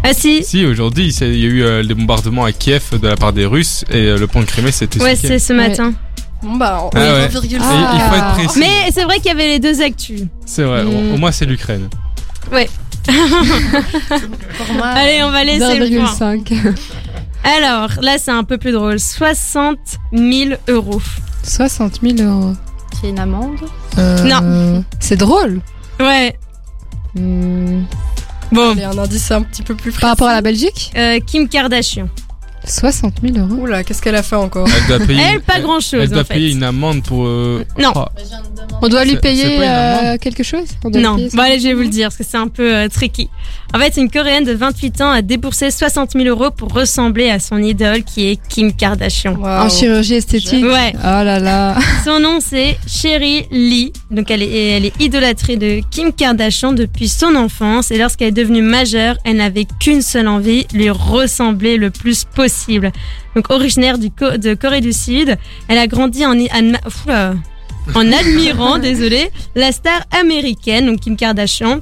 Ah si Si, aujourd'hui, il y a eu euh, des bombardements à Kiev de la part des Russes et euh, le pont de Crimée, c'était Ouais, ce c'est ce matin. Bon, bah, on Ah est ouais. 1,5. Et Ah. Il faut être précis. Mais c'est vrai qu'il y avait les deux actus. C'est vrai, au, Mm. au moins c'est l'Ukraine. Moi, Allez, on va laisser le point. 0,5. Alors, là, c'est un peu plus drôle. 60 000 euros. 60 000 euros. C'est une amende? Euh, Non. C'est drôle. Ouais. Hmm. Bon, Allez, un indice un petit peu plus précis. Par rapport à la Belgique euh, Kim Kardashian. 60 000 euros. Oula, qu'est-ce qu'elle a fait encore Elle doit payer, Elle, pas grand-chose, Elle doit en fait. payer une amende pour. euh, Non. oh, On doit lui payer euh, quelque chose On doit lui Non, payer bon allez, je vais vous le dire parce que c'est un peu euh, tricky. En fait, une Coréenne de 28 ans a déboursé 60 000 euros pour ressembler à son idole qui est Kim Kardashian. En chirurgie esthétique Ouais. Oh là là. Son nom c'est Sherry Lee. Donc elle est, elle est idolâtrée de Kim Kardashian depuis son enfance et lorsqu'elle est devenue majeure, elle n'avait qu'une seule envie, lui ressembler le plus possible. Donc originaire du de Corée du Sud, elle a grandi en, en, oula, en admirant, désolé, la star américaine, donc Kim Kardashian.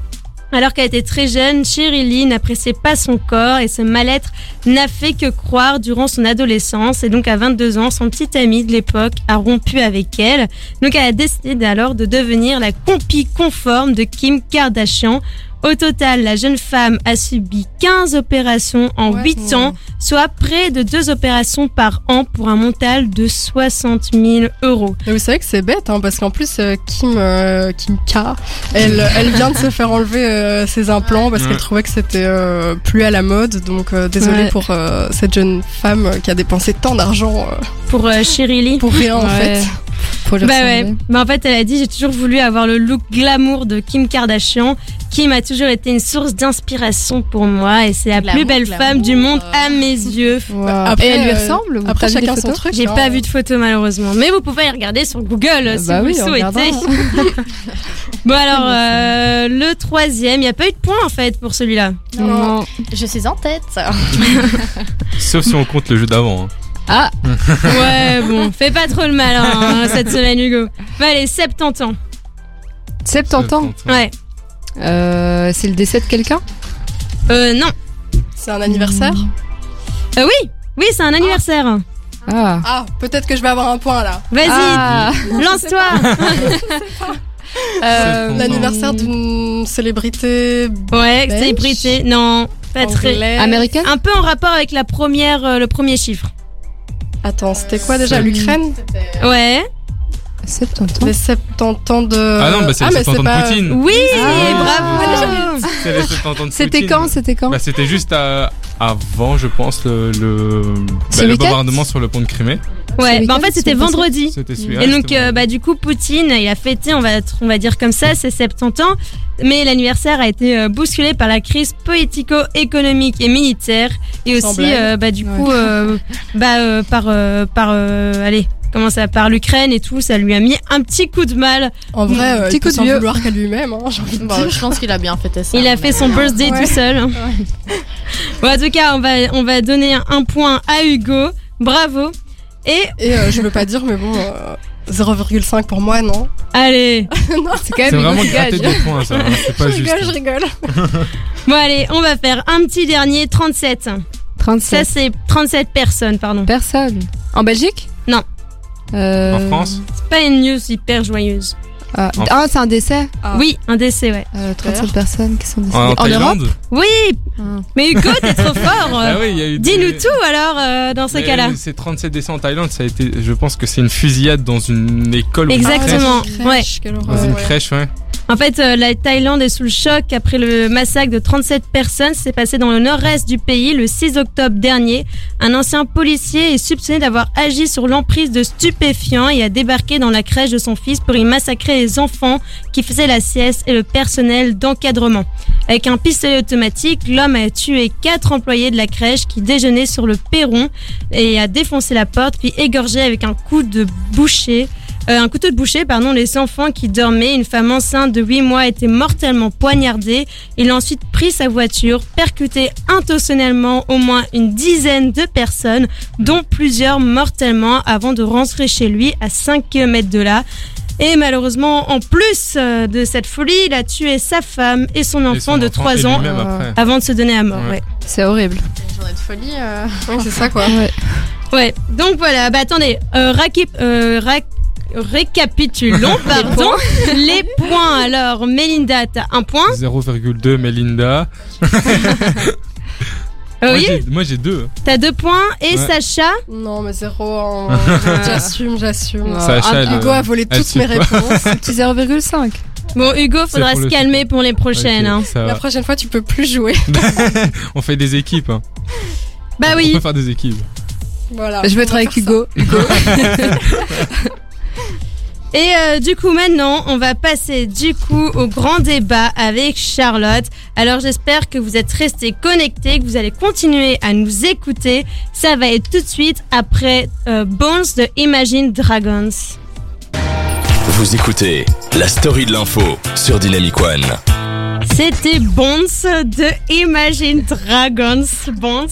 Alors qu'elle était très jeune, Sherry Lee n'appréciait pas son corps et ce mal-être n'a fait que croire durant son adolescence. Et donc à 22 ans, son petit ami de l'époque a rompu avec elle. Donc elle a décidé alors de devenir la compie conforme de Kim Kardashian. Au total, la jeune femme a subi 15 opérations en Ouais. 8 ans, soit près de 2 opérations par an pour un montal de 60 000 euros. Mais vous savez que c'est bête, hein, parce qu'en plus, euh, Kim, euh, Kim K, elle, elle vient de se faire enlever euh, ses implants parce Ouais. qu'elle trouvait que c'était euh, plus à la mode. Donc, euh, désolée Ouais. pour euh, cette jeune femme euh, qui a dépensé tant d'argent euh, Pour euh, Lee. pour rien, en fait. Bah ouais. Bah en fait, elle a dit j'ai toujours voulu avoir le look glamour de Kim Kardashian. Kim a toujours été une source d'inspiration pour moi et c'est la Glamour, plus belle glamour, femme du monde euh. à mes yeux. Wow. Après, Et elle lui euh, ressemble Après, chacun son truc. J'ai hein. pas vu de photos malheureusement, mais vous pouvez y regarder sur Google si Bah vous oui, le souhaitez. bon alors euh, le troisième, il y a pas eu de point en fait pour celui-là. Non. Je suis en tête. Sauf si on compte le jeu d'avant. hein. Ah, Ouais bon, fais pas trop le malin hein, cette semaine Hugo. Bah allez 70 ans. 70 ans. Ouais. Euh, c'est le décès de quelqu'un? Euh non. C'est un anniversaire? Euh, oui, oui c'est un anniversaire. Ah. Ah, peut-être que je vais avoir un point là. Vas-y, Ah. lance-toi. Euh, L'anniversaire d'une célébrité Ouais, Belge célébrité. Non, pas très. anglaise. Américaine Un peu en rapport avec la première, euh, le premier chiffre. Attends, c'était quoi déjà L'Ukraine? Ouais. 70 ans. Les 70 ans de. Ah non, bah c'est les mais 70 ans de Poutine. Oui, Ah. bravo. C'est les 70 ans de C'était quand C'était quand Bah, c'était juste à- avant, je pense, le, bah, le bombardement sur le pont de Crimée. Ouais, bah en fait c'était vendredi. Et donc euh, bah du coup Poutine il a fêté on va on va dire comme ça ses 70 ans mais l'anniversaire a été euh, bousculé par la crise politico-économique et militaire et aussi euh, bah du Ouais. coup euh, bah euh, par euh, par euh, allez comment ça par l'Ukraine et tout ça lui a mis un petit coup de mal. En vrai, euh, Petit il peut coup de s'en vieux. vouloir qu'à lui-même. Hein, j'ai envie de Bon, dire. je pense qu'il a bien fêté ça. Il a fait son birthday Ouais. tout seul. Bon, en tout cas, on va, on va donner un point à Hugo. Bravo. Et Et euh, je veux pas dire, mais bon, euh, 0,5 pour moi, non. allez. C'est quand C'est même vraiment une gratter des points, ça. hein, C'est pas je juste. rigole, je rigole. Bon, allez, on va faire un petit dernier 37. Ça, 37 c'est 37 personnes, pardon. personnes. En Belgique? Non. Euh, En France C'est pas une news hyper joyeuse. Ah, En- ah, c'est un décès. Ah. Oui, un décès, ouais. Euh, 37 personnes qui sont décédées. En, En, Europe Thaïlande Oui, Ah. mais Hugo, t'es trop fort. Ah oui, il y a eu des- Dis-nous tout alors euh, dans ce Mais cas-là. Ces 37 décès en Thaïlande, ça a été, je pense que c'est une fusillade dans une école ou une Exactement. crèche. Ouais. quelle Dans une ouais. crèche, ouais. En fait, euh, la Thaïlande est sous le choc après le massacre de 37 personnes. C'est passé dans le nord-est du pays le 6 octobre dernier. Un ancien policier est soupçonné d'avoir agi sur l'emprise de stupéfiants et a débarqué dans la crèche de son fils pour y massacrer les enfants qui faisaient la sieste et le personnel d'encadrement. Avec un pistolet automatique, l'homme a tué quatre employés de la crèche qui déjeunaient sur le perron et a défoncé la porte puis égorgé avec un coup de boucher un couteau de boucher, pardon, les enfants qui dormaient. Une femme enceinte de 8 mois a été mortellement poignardée. Il a ensuite pris sa voiture, percuté intentionnellement au moins une dizaine de personnes, dont plusieurs mortellement, avant de rentrer chez lui à 5 km de là. Et malheureusement, en plus euh, de cette folie, il a tué sa femme et son Et enfant de enfant 3 et ans Euh, avant de se donner à mort. Ouais. Ouais. C'est horrible. Une journée de folie. euh. Ouais, c'est ça quoi. Ouais. Ouais, donc voilà, bah attendez, euh, euh, récapitulons, pardon, les points. Alors, Mélinda, t'as un point. 0,2 Melinda. Moi, oui, j'ai- Moi j'ai deux. t'as deux points. Et Ouais. Sacha Non, mais zéro. hein. j'assume, j'assume. Sacha, elle, Hugo a volé toutes mes réponses. Petit 0,5. Bon, Hugo, faudra se calmer pour les prochaines. Hein. La prochaine fois, tu peux plus jouer. On fait des équipes. hein. Bah On oui. peut faire des équipes. Voilà. Je vais on être avec Hugo. Hugo. Et euh, du coup, maintenant, on va passer du coup au grand débat avec Charlotte. Alors, j'espère que vous êtes restés connectés, que vous allez continuer à nous écouter. Ça va être tout de suite après euh, Bones de Imagine Dragons. Vous écoutez la story de l'info sur Dynamic One. C'était Bones de Imagine Dragons. Bones.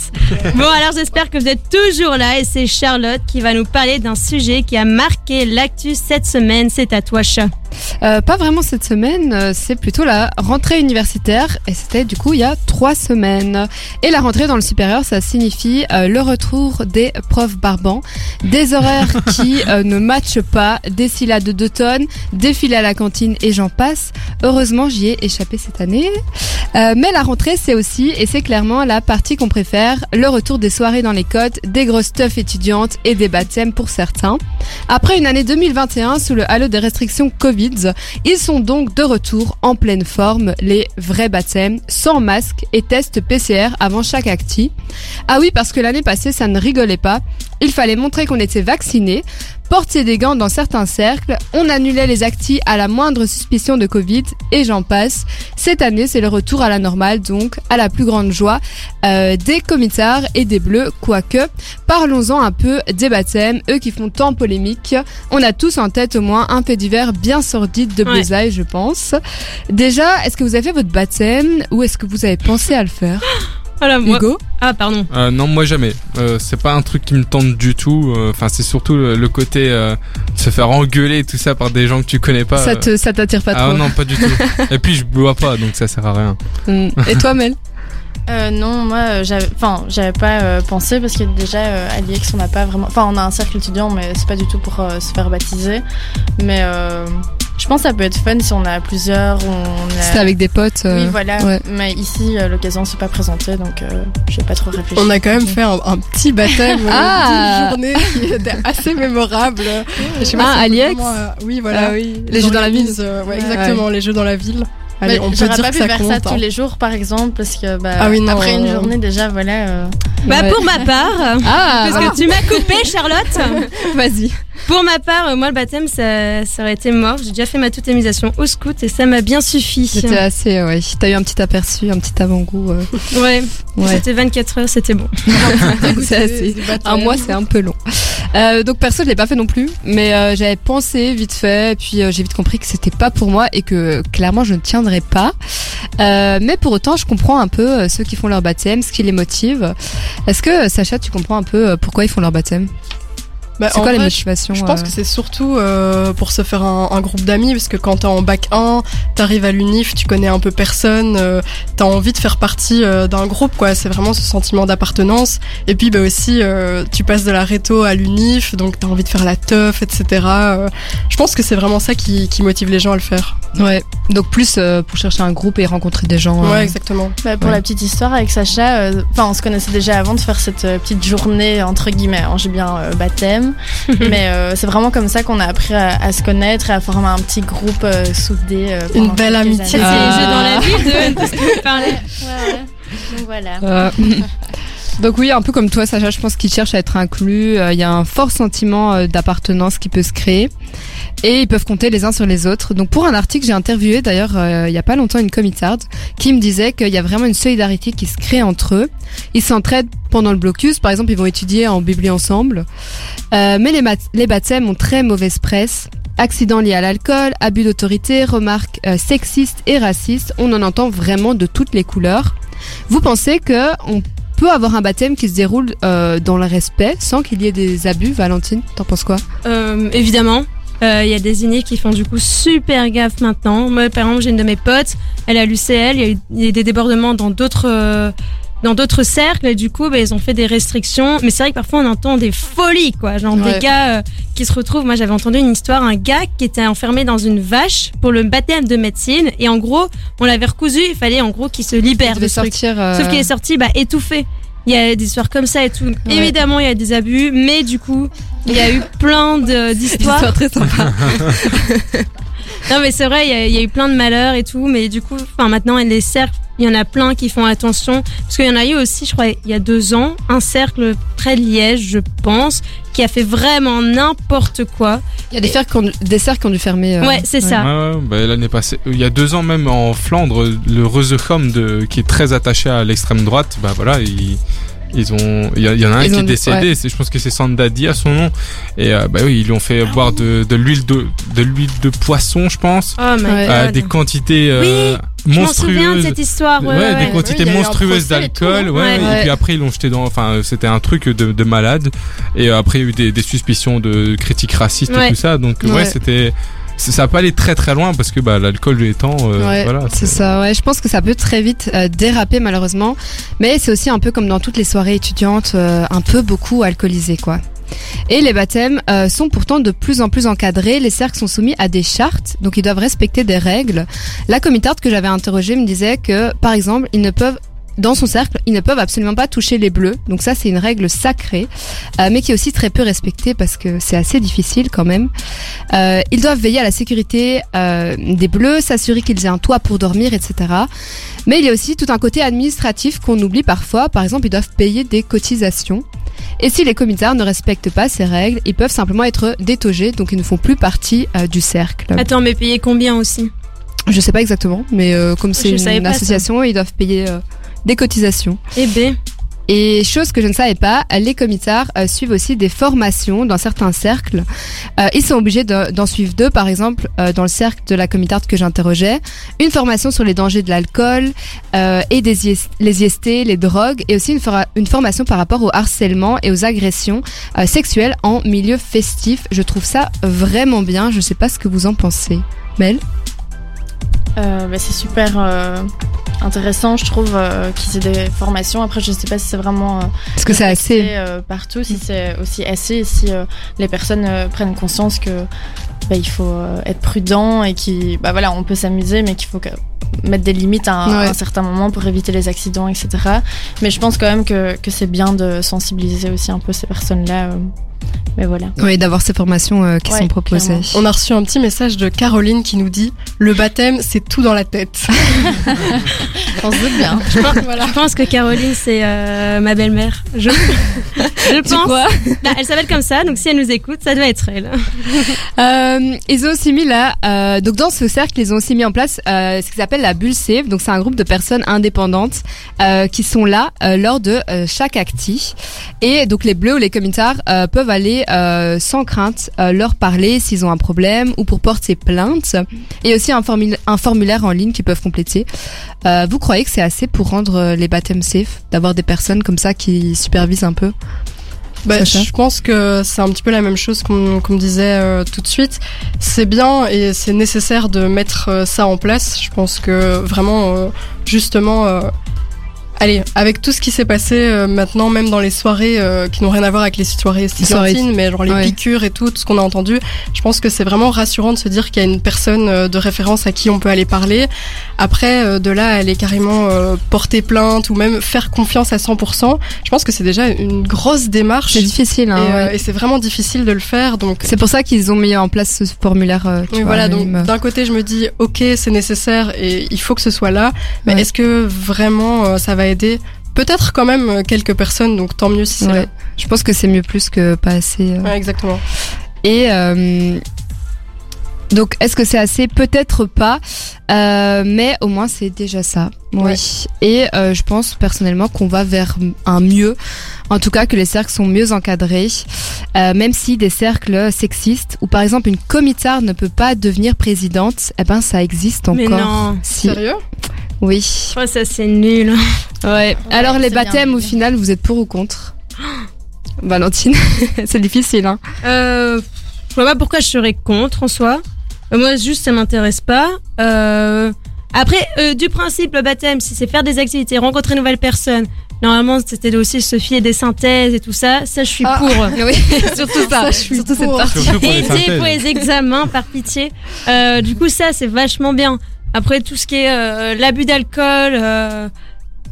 Bon, alors j'espère que vous êtes toujours là et c'est Charlotte qui va nous parler d'un sujet qui a marqué l'actu cette semaine. C'est à toi, chat. Euh, pas vraiment cette semaine, euh, c'est plutôt la rentrée universitaire et c'était du coup il y a trois semaines. Et la rentrée dans le supérieur, ça signifie euh, le retour des profs barbants, des horaires qui euh, ne matchent pas, des syllabes de deux tonnes, défilés à la cantine et j'en passe. Heureusement, j'y ai échappé cette année. Euh, mais la rentrée, c'est aussi, et c'est clairement la partie qu'on préfère, le retour des soirées dans les côtes, des grosses stuff étudiantes et des baptêmes pour certains. Après une année 2021 sous le halo des restrictions Covid, ils sont donc de retour en pleine forme, les vrais baptêmes, sans masque et tests PCR avant chaque acti. Ah oui, parce que l'année passée, ça ne rigolait pas. Il fallait montrer qu'on était vacciné, porter des gants dans certains cercles, on annulait les actis à la moindre suspicion de Covid et j'en passe. Cette année, c'est le retour à la normale, donc à la plus grande joie euh, des comitards et des bleus, quoique. Parlons-en un peu des baptêmes, eux qui font tant polémique. On a tous en tête au moins un fait divers bien sordide de Ouais. Besailles, je pense. Déjà, est-ce que vous avez fait votre baptême ou est-ce que vous avez pensé à le faire? Voilà. Hugo? Ah, pardon. Euh, non, moi jamais. Euh, c'est pas un truc qui me tente du tout. Euh, Enfin, c'est surtout le, le côté euh, se faire engueuler et tout ça par des gens que tu connais pas. Ça te, ça t'attire pas ah trop non, pas du tout. et puis je bois pas, donc ça sert à rien. Mm. Et toi, Mel Euh, non, moi, j'avais, enfin, j'avais pas euh, pensé parce que déjà euh, à l'IEX, on n'a pas vraiment, enfin, on a un cercle étudiant, mais c'est pas du tout pour euh, se faire baptiser. Mais euh, pense que ça peut être fun si on a plusieurs. On a... C'était avec des potes. euh, Oui, voilà. ouais. Mais ici, euh, l'occasion s'est pas présentée, donc euh, j'ai pas trop réfléchi. On a quand même fait un, un petit baptême euh, Ah. d'une journée qui était assez mémorable. Je sais Ah, si à on peut l'IEX vraiment, euh, Oui, voilà. Ah oui. Les jeux dans la ville. Euh, ouais, exactement, les jeux dans la ville. Allez, on peut j'aurais dire pas que pu ça faire compte. ça hein. tous les jours, par exemple, parce que bah, Ah oui, non, après une journée déjà, voilà. euh, Bah, Ouais. pour ma part. Ah, Parce que tu m'as coupé, Charlotte. vas-y. Pour ma part, euh, moi, le baptême, ça, ça aurait été mort. J'ai déjà fait ma totémisation au scout et ça m'a bien suffi. C'était assez, ouais. T'as eu un petit aperçu, un petit avant-goût. euh, Ouais, Ouais. c'était 24 heures, c'était bon. c'est assez. Un mois, c'est un peu long. Euh, donc perso, je l'ai pas fait non plus, mais euh, j'avais pensé vite fait, et puis j'ai vite compris que c'était pas pour moi et que clairement je ne tiendrais pas. Mais pour autant, je comprends un peu ceux qui font leur baptême, ce qui les motive. Est-ce que Sacha, tu comprends un peu pourquoi ils font leur baptême? Bah, C'est quoi les vrai, motivations Je pense euh, que c'est surtout euh, pour se faire un, un groupe d'amis, parce que quand t'es en bac 1, t'arrives à l'UNIF, tu connais un peu personne, euh, t'as envie de faire partie euh, d'un groupe, quoi. C'est vraiment ce sentiment d'appartenance. Et puis bah aussi, euh, tu passes de la réto à l'UNIF, donc t'as envie de faire la teuf, etc. Euh, je pense que c'est vraiment ça qui, qui motive les gens à le faire. Ouais. Donc plus euh, pour chercher un groupe et rencontrer des gens. euh, Ouais, exactement. Bah, pour Ouais. la petite histoire avec Sacha, euh, enfin on se connaissait déjà avant de faire cette petite journée entre guillemets, hein, j'ai bien euh, mais euh, c'est vraiment comme ça qu'on a appris à, à se connaître et à former un petit groupe euh, soudé. euh, Une belle amitié. C'est Ah. dans la ville de, de ce que vous parlez. Ouais, ouais. Donc voilà. Donc oui, un peu comme toi, Sacha, je pense qu'ils cherchent à être inclus. Euh, Il y a un fort sentiment euh, d'appartenance qui peut se créer. Et ils peuvent compter les uns sur les autres. Donc pour un article, j'ai interviewé d'ailleurs euh, il y a pas longtemps une comitarde qui me disait qu'il y a vraiment une solidarité qui se crée entre eux. Ils s'entraident pendant le blocus. Par exemple, ils vont étudier en bibli ensemble. Mais les, les baptêmes ont très mauvaise presse. Accidents liés à l'alcool, abus d'autorité, remarques sexistes et racistes. On en entend vraiment de toutes les couleurs. Vous pensez que peut avoir un baptême qui se déroule euh, dans le respect sans qu'il y ait des abus, Valentine T'en penses quoi? Euh, évidemment. Euh, Il y a des inés qui font du coup super gaffe maintenant. Moi, par exemple, j'ai une de mes potes, elle a l'UCL, il y y a des débordements dans d'autres dans d'autres cercles et du coup, bah, ils ont fait des restrictions. Mais c'est vrai que parfois on entend des folies, quoi, genre Ouais. des gars euh, qui se retrouvent. Moi, j'avais entendu une histoire, un gars qui était enfermé dans une vache pour le baptême de médecine et en gros, on l'avait recousu. Il fallait en gros qu'il se libère Il de truc. sortir. euh, Sauf qu'il est sorti bah, étouffé. Il y a des histoires comme ça et tout. Évidemment, il y a des abus, mais du coup, il y a eu plein de- d'histoires. Histoire très sympa. Non, mais c'est vrai, il y, a- il y a eu plein de malheurs et tout, mais du coup, enfin, maintenant, les cercles, il y en a plein qui font attention. Parce qu'il y en a eu aussi, je crois, il y a deux ans, un cercle près de Liège, je pense, qui a fait vraiment n'importe quoi. Il y a des, cercles qui ont, des cercles qui ont dû fermer. euh, ouais, c'est ça. Ouais, bah, l'année passée, il y a deux ans même en Flandre, le Reuzegom de qui est très attaché à l'extrême droite, bah voilà, ils, ils ont, il y, a- il y en a un Ils qui est décédé, c'est- je pense que c'est Sandadi à son nom, et euh, bah oui, ils lui ont fait boire de, de l'huile de, de l'huile de poisson, je pense, Oh Ouais. god. des quantités euh, Je m'en souviens de monstrueuses. cette histoire. Ouais, Ouais, ouais, des ouais. quantités Oui, monstrueuses d'alcool, ouais, Ouais. et puis après ils l'ont jeté dans, enfin c'était un truc de, de malade, et euh, après il y a eu des, des suspicions de critiques racistes Ouais. et tout ça, donc ouais, Ouais. c'était, ça a pas allé très très loin parce que bah l'alcool étant, euh, Ouais, voilà, c'est ça. Ouais, je pense que ça peut très vite euh, déraper malheureusement, mais c'est aussi un peu comme dans toutes les soirées étudiantes, euh, un peu beaucoup alcoolisé quoi. Et les baptêmes euh, sont pourtant de plus en plus encadrés. Les cercles sont soumis à des chartes, donc ils doivent respecter des règles. La comitarde que j'avais interrogée me disait que, par exemple, ils ne peuvent dans son cercle, ils ne peuvent absolument pas toucher les bleus. Donc ça, c'est une règle sacrée, euh, mais qui est aussi très peu respectée parce que c'est assez difficile quand même. Euh, ils doivent veiller à la sécurité euh, des bleus, s'assurer qu'ils aient un toit pour dormir, etc. Mais il y a aussi tout un côté administratif qu'on oublie parfois. Par exemple, ils doivent payer des cotisations. Et si les comitards ne respectent pas ces règles, ils peuvent simplement être détogés, donc ils ne font plus partie euh, du cercle. Attends, mais payer combien aussi? Je sais pas exactement, mais euh, comme c'est une ça. association, ils doivent payer euh, des cotisations. Eh ben, Et chose que je ne savais pas, les comitards euh, suivent aussi des formations dans certains cercles. Euh, ils sont obligés de- d'en suivre deux, par exemple, euh, dans le cercle de la comitarde que j'interrogeais, une formation sur les dangers de l'alcool et des IS les IST, les drogues, et aussi une, une formation par rapport au harcèlement et aux agressions sexuelles en milieu festif. Je trouve ça vraiment bien. Je sais pas ce que vous en pensez. Mel? Bah, c'est super euh, intéressant, je trouve, euh, qu'ils aient des formations. Après, je sais pas si c'est vraiment euh, Est-ce que c'est assez euh, partout, si c'est aussi assez, et si euh, les personnes euh, prennent conscience que bah, il faut euh, être prudent et qui, bah voilà, on peut s'amuser, mais qu'il faut que- mettre des limites à un, Ouais. à un certain moment pour éviter les accidents, etc. Mais je pense quand même que, que c'est bien de sensibiliser aussi un peu ces personnes-là. euh. mais voilà. Oui, d'avoir ces formations euh, qui Ouais, sont proposées. clairement. On a reçu un petit message de Caroline qui nous dit Le baptême, c'est tout dans la tête. On se doute bien. je pense que Caroline, c'est euh, ma belle-mère. Je, je pense. Bah, elle s'appelle comme ça, donc si elle nous écoute, ça doit être elle. Euh, ils ont aussi mis là, euh, donc dans ce cercle, ils ont aussi mis en place euh, ce qu'ils appellent la bulle safe. Donc c'est un groupe de personnes indépendantes euh, qui sont là euh, lors de euh, chaque acti. Et donc les bleus ou les comitards euh, peuvent aller sans crainte leur parler s'ils ont un problème ou pour porter plainte. Et aussi un, formula- un formulaire en ligne qu'ils peuvent compléter. Vous croyez que c'est assez pour rendre les baptêmes safe, d'avoir des personnes comme ça qui supervisent un peu? Bah, je pense que c'est un petit peu la même chose qu'on me disait euh, tout de suite. C'est bien et c'est nécessaire de mettre euh, ça en place. Je pense que vraiment, euh, justement, allez, avec tout ce qui s'est passé euh, maintenant, même dans les soirées euh, qui n'ont rien à voir avec les soirées estudiantines, mais genre les Ouais. piqûres et tout, tout ce qu'on a entendu, je pense que c'est vraiment rassurant de se dire qu'il y a une personne euh, de référence à qui on peut aller parler. Après, euh, de là, aller carrément euh, porter plainte ou même faire confiance à 100%, je pense que c'est déjà une grosse démarche. C'est difficile. Hein, Et, ouais. et c'est vraiment difficile de le faire. Donc, C'est pour ça qu'ils ont mis en place ce formulaire. euh, tu oui, vois, voilà. Donc, d'un côté, je me dis, ok, c'est nécessaire et il faut que ce soit là. Mais est-ce que vraiment euh, ça va aider Peut-être quand même euh, quelques personnes. Donc, tant mieux si c'est Ouais. Je pense que c'est mieux plus que pas assez. euh. Ouais, exactement. Et euh, donc, est-ce que c'est assez? Peut-être pas, euh, mais au moins c'est déjà ça. Oui. Ouais. Et euh, je pense personnellement qu'on va vers un mieux. En tout cas, que les cercles sont mieux encadrés, euh, même si des cercles sexistes ou par exemple une comitarde ne peut pas devenir présidente, eh ben ça existe encore. Mais non. Si. Sérieux? Oui. Que ça, c'est nul. Ouais. Alors les baptêmes, au final, vous êtes pour ou contre? Valentine, c'est difficile, hein. Euh, je vois pas pourquoi je serais contre en soi. Euh, moi, juste, ça m'intéresse pas. Euh, après, euh, du principe, le baptême, si c'est faire des activités, rencontrer de nouvelles personnes, normalement, c'était aussi se fier des synthèses et tout ça. Ça, je suis Ah. pour. Oui, surtout ça. Ça, je suis surtout cette partie. Surtout pour les pour les examens, par pitié. Euh, du coup, ça, c'est vachement bien. Après, tout ce qui est euh, l'abus d'alcool, euh,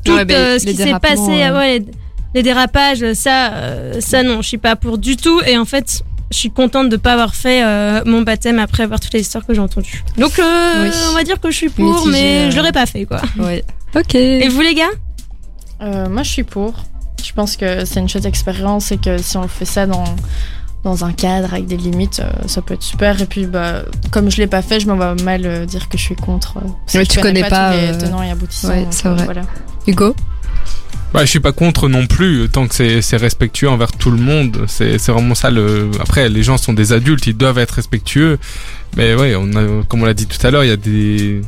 tout Ouais, euh, ce qui s'est passé, euh. ouais, les, les dérapages, ça, euh, ça non, je suis pas pour du tout. Et en fait, je suis contente de pas avoir fait euh, mon baptême après avoir toutes les histoires que j'ai entendues. Donc, euh, Oui. on va dire que je suis pour, Mitigé, mais je l'aurais pas fait, quoi. Ouais. Ok. Et vous, les gars? Euh, moi, je suis pour. Je pense que c'est une chouette expérience et que si on fait ça dans, dans un cadre avec des limites, euh, ça peut être super. Et puis, bah, comme je l'ai pas fait, je me vois mal euh, dire que je suis contre. euh, que tu je connais pas, tous les tenants et aboutissants. ouais, c'est vrai. Voilà. Hugo Bah, je suis pas contre non plus, tant que c'est respectueux envers tout le monde. C'est c'est vraiment ça le. Après, les gens sont des adultes, ils doivent être respectueux. Mais ouais, on a, comme on l'a dit tout à l'heure, il y a des.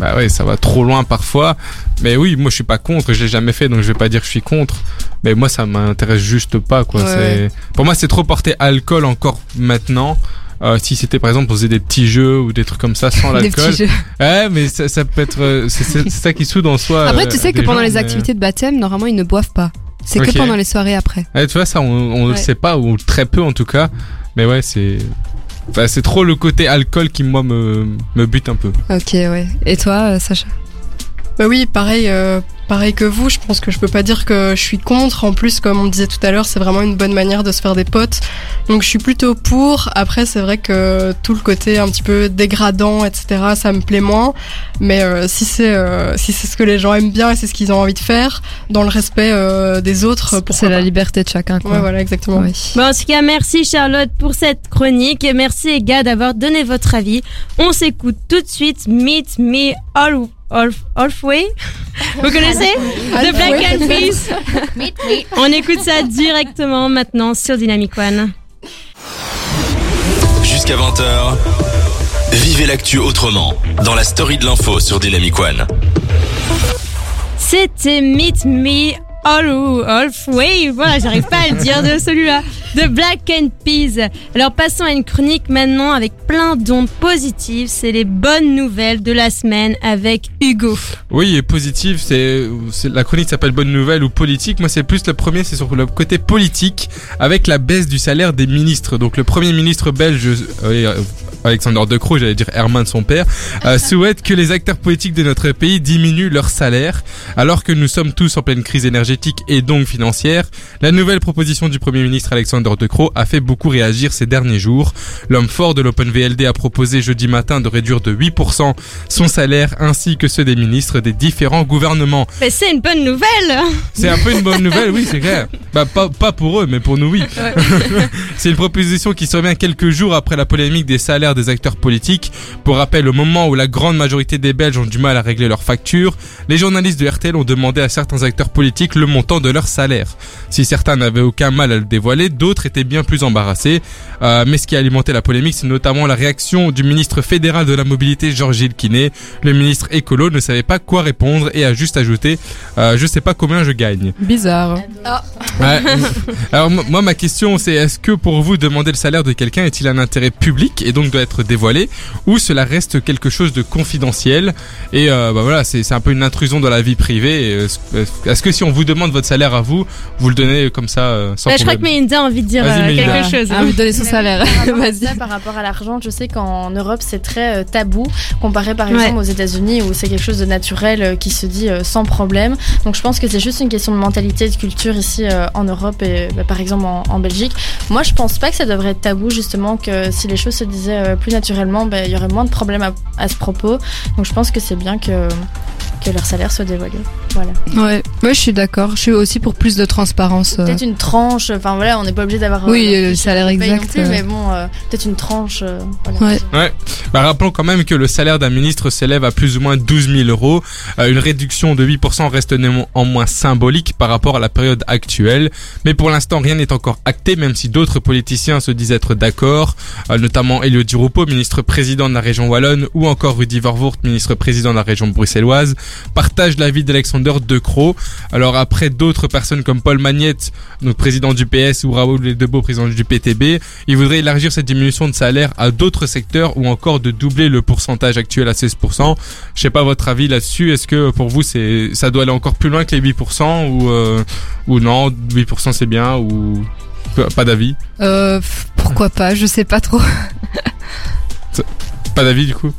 Bah ouais, ça va trop loin parfois. Mais oui, moi je suis pas contre, je l'ai jamais fait, donc je vais pas dire que je suis contre. Mais moi ça m'intéresse juste pas, quoi. Ouais, c'est Pour moi c'est trop porté alcool encore maintenant. Euh, si c'était par exemple on faisait des petits jeux ou des trucs comme ça sans Des l'alcool. petits jeux. Ouais, mais ça, ça peut être. euh, C'est ça qui soude en soi. Après, euh, tu sais que pendant les mais- activités de baptême, normalement, ils ne boivent pas. C'est que pendant les soirées après. Ouais, tu vois, ça, on, on le Ouais. sait pas, ou très peu en tout cas. Mais ouais, c'est. C'est trop le côté alcool qui, moi, me, me bute un peu. Ok, ouais. Et toi, euh, Sacha? Bah oui, pareil, euh, pareil que vous. Je pense que je peux pas dire que je suis contre. En plus, comme on disait tout à l'heure, c'est vraiment une bonne manière de se faire des potes. Donc je suis plutôt pour. Après, c'est vrai que tout le côté un petit peu dégradant, etc., ça me plaît moins. Mais euh, si c'est euh, si c'est ce que les gens aiment bien et c'est ce qu'ils ont envie de faire, dans le respect euh, des autres, pourquoi C'est la pas. liberté de chacun, quoi. Ouais, voilà, exactement. Oui. Bon, en tout cas, merci Charlotte pour cette chronique. Et merci les gars d'avoir donné votre avis. On s'écoute tout de suite Meet Me all, Halfway. Vous connaissez? The Black Eyed Peas. On écoute ça directement maintenant sur Dynamic One. Jusqu'à 20h, vivez l'actu autrement dans la story de l'info sur Dynamic One. C'était Meet Me All Halfway. Voilà, j'arrive pas à le dire de celui-là. De Black and Peas. Alors passons à une chronique maintenant avec plein d'ondes positives. C'est les bonnes nouvelles de la semaine avec Hugo. Oui, et positif, c'est, c'est- la chronique s'appelle Bonne Nouvelle ou Politique. Moi, c'est plus le premier, c'est sur le côté politique, avec la baisse du salaire des ministres. Donc, le premier ministre belge, euh, Alexander De Croo, j'allais dire Herman son père, euh, souhaite que les acteurs politiques de notre pays diminuent leur salaire, alors que nous sommes tous en pleine crise énergétique et donc financière. La nouvelle proposition du premier ministre Alexander De Croo a fait beaucoup réagir ces derniers jours. L'homme fort de l'OpenVLD a proposé jeudi matin de réduire de 8% son salaire ainsi que ceux des ministres des différents gouvernements. Mais c'est une bonne nouvelle. C'est un peu une bonne nouvelle, oui, c'est clair. Bah, pas, pas pour eux, mais pour nous, oui. c'est une proposition qui survient quelques jours après la polémique des salaires des acteurs politiques. Pour rappel, au moment où la grande majorité des Belges ont du mal à régler leurs factures, les journalistes de RTL ont demandé à certains acteurs politiques le montant de leur salaire. Si certains n'avaient aucun mal à le dévoiler, d'autres étaient bien plus embarrassés. Euh, mais ce qui a alimenté la polémique, c'est notamment la réaction du ministre fédéral de la mobilité, Georges Kiné. Le ministre écolo ne savait pas quoi répondre et a juste ajouté euh, Je sais pas combien je gagne Bizarre. Ouais. Alors moi ma question c'est est-ce que pour vous demander le salaire de quelqu'un est-il un intérêt public et donc doit être dévoilé ou cela reste quelque chose de confidentiel? Et euh, bah voilà c'est un peu une intrusion dans la vie privée euh, est-ce- est-ce que si on vous demande votre salaire à vous vous le donnez comme ça euh, sans Là, je crois que Melinda a envie de dire euh, quelque chose. Ah, envie de donner son salaire. Par rapport à Vas-y. par rapport à l'argent, je sais qu'en Europe c'est très euh, tabou comparé par Ouais. exemple aux États-Unis où c'est quelque chose de naturel qui se dit sans problème. Donc je pense que c'est juste une question de mentalité, de culture ici en Europe et bah, par exemple en, en Belgique. Moi je pense pas que ça devrait être tabou justement que si les choses se disaient plus naturellement, bah, il y aurait moins de problèmes à, à ce propos. Donc je pense que c'est bien que que leur salaire soit dévoilé. Voilà. Ouais, ouais, je suis d'accord. Je suis aussi pour plus de transparence. euh. Peut-être une tranche. Enfin voilà, on n'est pas obligé d'avoir. Oui, euh, le salaire exact, plus, euh. mais bon, euh, peut-être une tranche. euh, voilà. Ouais. Ouais. Bah, rappelons quand même que le salaire d'un ministre s'élève à plus ou moins 12 000 euros. Euh, une réduction de 8% reste néanmoins moins symbolique par rapport à la période actuelle. Mais pour l'instant, rien n'est encore acté, même si d'autres politiciens se disent être d'accord, euh, notamment Elio Di Rupo, ministre président de la région wallonne, ou encore Rudy Vervoort, ministre président de la région bruxelloise, partagent l'avis d'Alexander De Croo. Alors après d'autres personnes comme Paul Magnette, donc président du PS, ou Raoul Ledebo, président du PTB, ils voudraient élargir cette diminution de salaire à d'autres secteurs ou encore de doubler le pourcentage actuel à 16%. Je sais pas votre avis là-dessus. Est-ce que pour vous c'est ça doit aller encore plus loin que les 8% ou euh, ou non 8% c'est bien ou pas d'avis? Euh, pourquoi pas? Je sais pas trop. Pas d'avis du coup?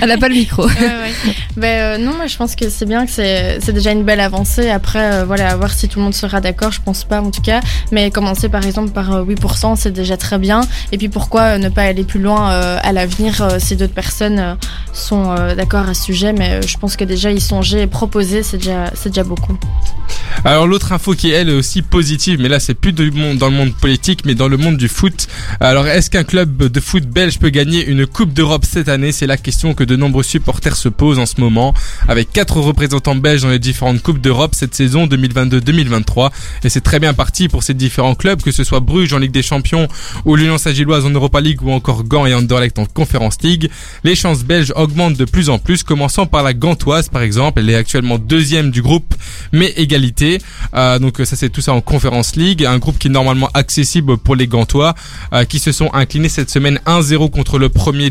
Elle a pas le micro. Ouais, ouais. Ben, euh, non, moi je pense que c'est bien que c'est c'est déjà une belle avancée. Après, euh, voilà, à voir si tout le monde sera d'accord, je pense pas en tout cas. Mais commencer par exemple par euh, 8%, c'est déjà très bien. Et puis pourquoi euh, ne pas aller plus loin euh, à l'avenir euh, si d'autres personnes euh, sont euh, d'accord à ce sujet? Mais euh, je pense que déjà y songer et proposer, c'est déjà, c'est déjà beaucoup. Alors l'autre info qui est elle aussi positive, mais là c'est plus du monde, dans le monde politique, mais dans le monde du foot. Alors est-ce qu'un club de foot belge peut gagner une Coupe d'Europe cette année C'est la question que de nombreux supporters se posent en ce moment, avec quatre représentants belges dans les différentes Coupes d'Europe cette saison 2022-2023. Et c'est très bien parti pour ces différents clubs, que ce soit Bruges en Ligue des Champions, ou l'Union Saint-Gilloise en Europa League, ou encore Gand et Anderlecht en Conference League. Les chances belges augmentent de plus en plus, commençant par la Gantoise par exemple. Elle est actuellement deuxième du groupe, mais égalité. Euh, donc ça c'est tout ça en Conference League, un groupe qui est normalement accessible pour les Gantois, euh, qui se sont inclinés cette semaine 1-0 contre le premier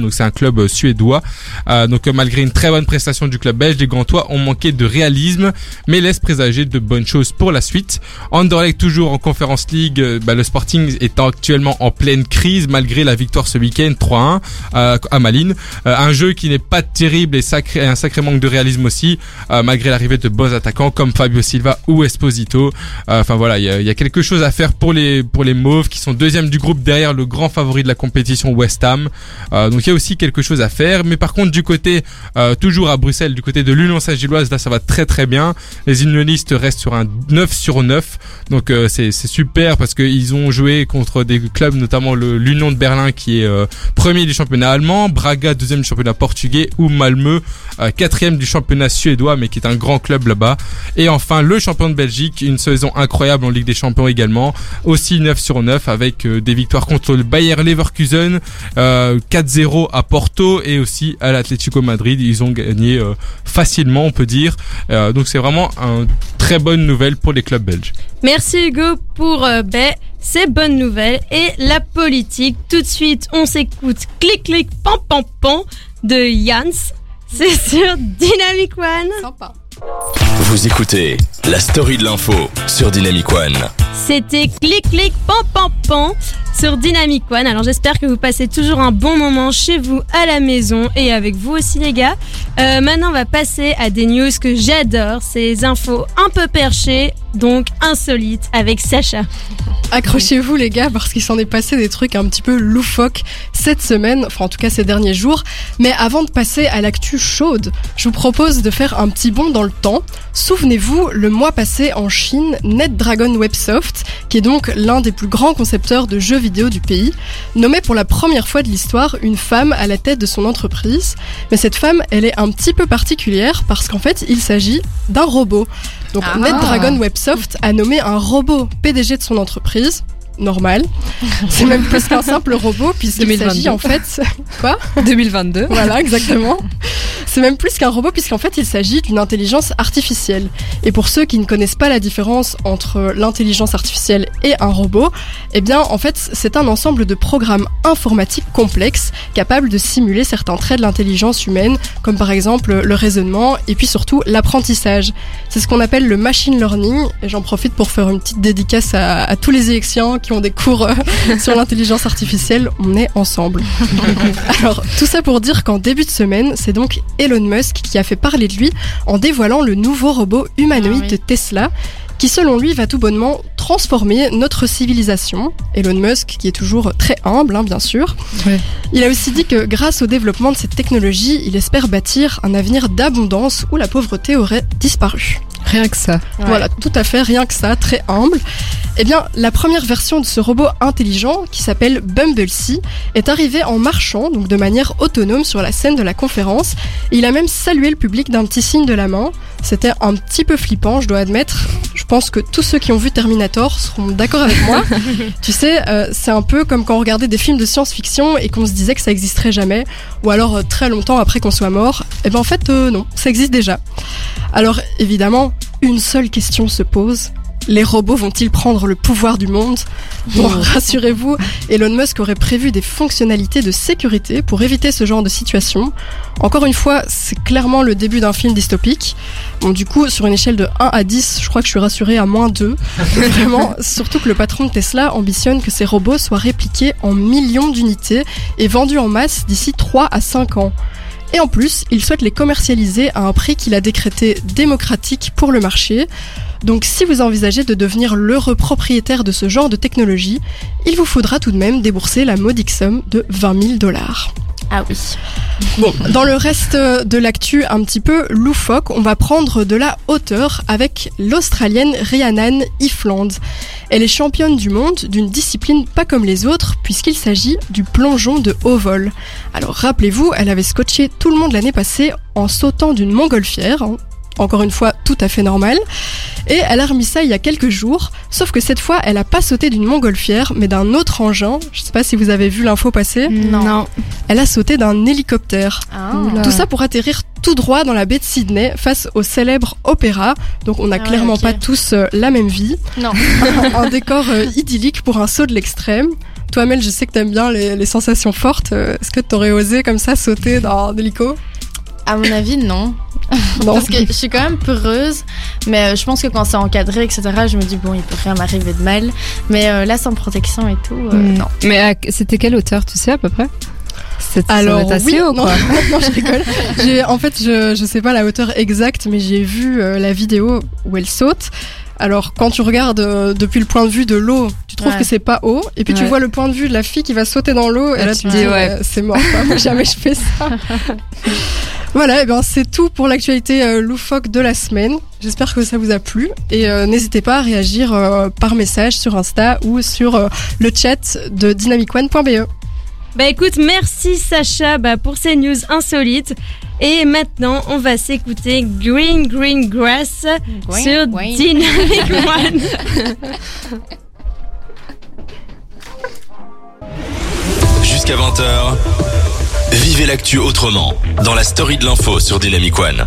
Donc c'est un club euh, suédois. Euh, donc euh, malgré une très bonne prestation du club belge, les Gantois ont manqué de réalisme, mais laissent présager de bonnes choses pour la suite. Anderlecht toujours en Conference League, bah, le Sporting est actuellement en pleine crise malgré la victoire ce week-end 3-1 euh, à Malines. Un jeu qui n'est pas terrible et un sacré manque de réalisme aussi, malgré l'arrivée de bons attaquants comme Fabio Silva ou Esposito. Enfin voilà, il y y a quelque chose à faire pour les pour les Mauves qui sont deuxième du groupe derrière le grand favori de la compétition West Ham. Euh, il y a aussi quelque chose à faire. Mais par contre, du côté, euh, toujours à Bruxelles, du côté de l'Union Saint-Gilloise, là ça va très très bien. Les unionistes restent sur un 9 sur 9. Donc euh, c'est super parce qu'ils ont joué contre des clubs, notamment l'Union de Berlin qui est euh, premier du championnat allemand, Braga deuxième du championnat portugais ou Malmö euh, quatrième du championnat suédois mais qui est un grand club là-bas. Et enfin le champion de Belgique, une saison incroyable en Ligue des Champions également, aussi 9 sur 9 avec euh, des victoires contre le Bayer Leverkusen euh, 4-0 à Porto et aussi à l'Atlético Madrid. Ils ont gagné euh, facilement, on peut dire. Euh, donc c'est vraiment une très bonne nouvelle pour les clubs belges. Merci Hugo pour euh, ben, ces bonnes nouvelles et la politique. Tout de suite, on s'écoute clic clic pam pam pam de Jans. C'est sur Dynamic One. Sympa. Vous écoutez la story de l'info sur Dynamic One. C'était clic clic pan pan pan sur Dynamic One. Alors j'espère que vous passez toujours un bon moment chez vous à la maison et avec vous aussi les gars. Euh, maintenant on va passer à des news que j'adore, ces infos un peu perchées, donc insolites avec Sacha. Accrochez-vous les gars parce qu'il s'en est passé des trucs un petit peu loufoques cette semaine, enfin en tout cas ces derniers jours. Mais avant de passer à l'actu chaude, je vous propose de faire un petit bond dans le temps. Souvenez-vous, le mois passé en Chine, NetDragon Websoft, qui est donc l'un des plus grands concepteurs de jeux vidéo du pays, nommait pour la première fois de l'histoire une femme à la tête de son entreprise. Mais cette femme, elle est un petit peu particulière parce qu'en fait, il s'agit d'un robot. Donc Ah. NetDragon Websoft a nommé un robot PDG de son entreprise. Normal. C'est même plus qu'un simple robot puisqu'il 2022. s'agit en fait... Quoi 2022. Voilà, exactement. C'est même plus qu'un robot puisqu'en fait il s'agit d'une intelligence artificielle. Et pour ceux qui ne connaissent pas la différence entre l'intelligence artificielle et un robot, eh bien en fait c'est un ensemble de programmes informatiques complexes capables de simuler certains traits de l'intelligence humaine, comme par exemple le raisonnement et puis surtout l'apprentissage. C'est ce qu'on appelle le machine learning. Et j'en profite pour faire une petite dédicace à, à tous les élexiens qui ont des cours euh, sur l'intelligence artificielle. On est ensemble. Alors, tout ça pour dire qu'en début de semaine, c'est donc Elon Musk qui a fait parler de lui en dévoilant le nouveau robot humanoïde Ah oui. de Tesla qui selon lui va tout bonnement transformer notre civilisation. Elon Musk qui est toujours très humble, hein, bien sûr. Il a aussi dit que grâce au développement de cette technologie, il espère bâtir un avenir d'abondance où la pauvreté aurait disparu. Rien que ça. Ouais. Voilà, tout à fait, rien que ça, très humble. Eh bien, la première version de ce robot intelligent, qui s'appelle Bumblebee, est arrivée en marchant, donc de manière autonome sur la scène de la conférence. Il a même salué le public d'un petit signe de la main. C'était un petit peu flippant, je dois admettre. Je pense que tous ceux qui ont vu Terminator seront d'accord avec moi. tu sais, euh, c'est un peu comme quand on regardait des films de science-fiction et qu'on se disait que ça existerait jamais, ou alors euh, très longtemps après qu'on soit mort. Eh ben en fait, euh, non, ça existe déjà. Alors évidemment, une seule question se pose. Les robots vont-ils prendre le pouvoir du monde? Bon, rassurez-vous, Elon Musk aurait prévu des fonctionnalités de sécurité pour éviter ce genre de situation. Encore une fois, c'est clairement le début d'un film dystopique. Bon, du coup, sur une échelle de 1 à 10, je crois que je suis rassurée à moins 2. Vraiment, surtout que le patron de Tesla ambitionne que ces robots soient répliqués en millions d'unités et vendus en masse d'ici 3 à 5 ans. Et en plus, il souhaite les commercialiser à un prix qu'il a décrété démocratique pour le marché. Donc si vous envisagez de devenir l'heureux propriétaire de ce genre de technologie, il vous faudra tout de même débourser la modique somme de 20 000 dollars. Ah oui. Bon, dans le reste de l'actu un petit peu loufoque, on va prendre de la hauteur avec l'Australienne Rhiannon Ifland. Elle est championne du monde d'une discipline pas comme les autres puisqu'il s'agit du plongeon de haut vol. Alors rappelez-vous, elle avait scotché tout le monde l'année passée en sautant d'une montgolfière, hein. Encore une fois tout à fait normal. Et elle a remis ça il y a quelques jours, sauf que cette fois elle a pas sauté d'une montgolfière mais d'un autre engin. Je sais pas si vous avez vu l'info passer. Non. Elle a sauté d'un hélicoptère. Ah. Tout ça pour atterrir tout droit dans la baie de Sydney face au célèbre opéra. Donc on n'a Ah ouais, clairement pas tous euh, la même vie. Non. un décor euh, idyllique pour un saut de l'extrême. Toi Mel, je sais que t'aimes bien les, les sensations fortes. Euh, Est-ce que t'aurais osé comme ça sauter dans un hélico? À mon avis, non. Non. Parce que je suis quand même peureuse, mais euh, je pense que quand c'est encadré, etc., je me dis, bon, il peut rien m'arriver de mal. Mais euh, là, sans protection et tout, euh, Hmm. non. Mais à- c'était quelle hauteur, tu sais à peu près? Alors assez oui, haut, non, quoi. non, je rigole. J'ai- En fait, je, je sais pas la hauteur exacte, mais j'ai vu euh, la vidéo où elle saute. Alors, quand tu regardes euh, depuis le point de vue de l'eau, tu trouves Ouais. que c'est pas haut, et puis tu vois le point de vue de la fille qui va sauter dans l'eau, et Ah, là tu te dis, ouais. c'est mort, quoi. Jamais je fais ça. voilà, et bien c'est tout pour l'actualité euh, loufoque de la semaine. J'espère que ça vous a plu, et euh, n'hésitez pas à réagir euh, par message sur Insta ou sur euh, le chat de dynamicone.be. Bah écoute, merci Sacha bah, pour ces news insolites. Et maintenant, on va s'écouter Green Green Grass sur Dynamic One. Jusqu'à 20h, vivez l'actu autrement dans la story de l'info sur Dynamic One.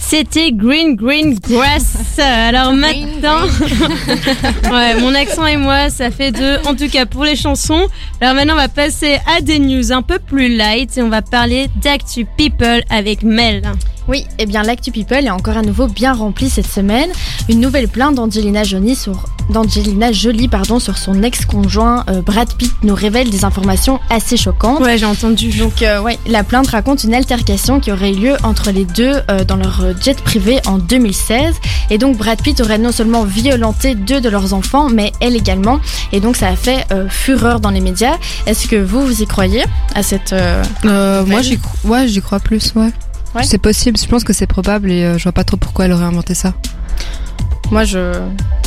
C'était Green Green Grass. Alors maintenant, ouais, mon accent et moi, ça fait deux. En tout cas pour les chansons. Alors maintenant, on va passer à des news un peu plus light et on va parler d'Actu People avec Mel. Oui, eh bien l'actu People est encore à nouveau bien rempli cette semaine. Une nouvelle plainte d'Angelina Jolie sur d'Angelina Jolie pardon sur son ex-conjoint euh, Brad Pitt nous révèle des informations assez choquantes. Ouais, j'ai entendu. Donc euh, ouais, la plainte raconte une altercation qui aurait eu lieu entre les deux euh, dans leur jet privé en 2016 et donc Brad Pitt aurait non seulement violenté deux de leurs enfants mais elle également et donc ça a fait fureur dans les médias. Est-ce que vous vous y croyez à cette moi, j'y ouais, j'y crois plus, ouais. Ouais. C'est possible, je pense que c'est probable et euh, je vois pas trop pourquoi elle aurait inventé ça. Moi, je.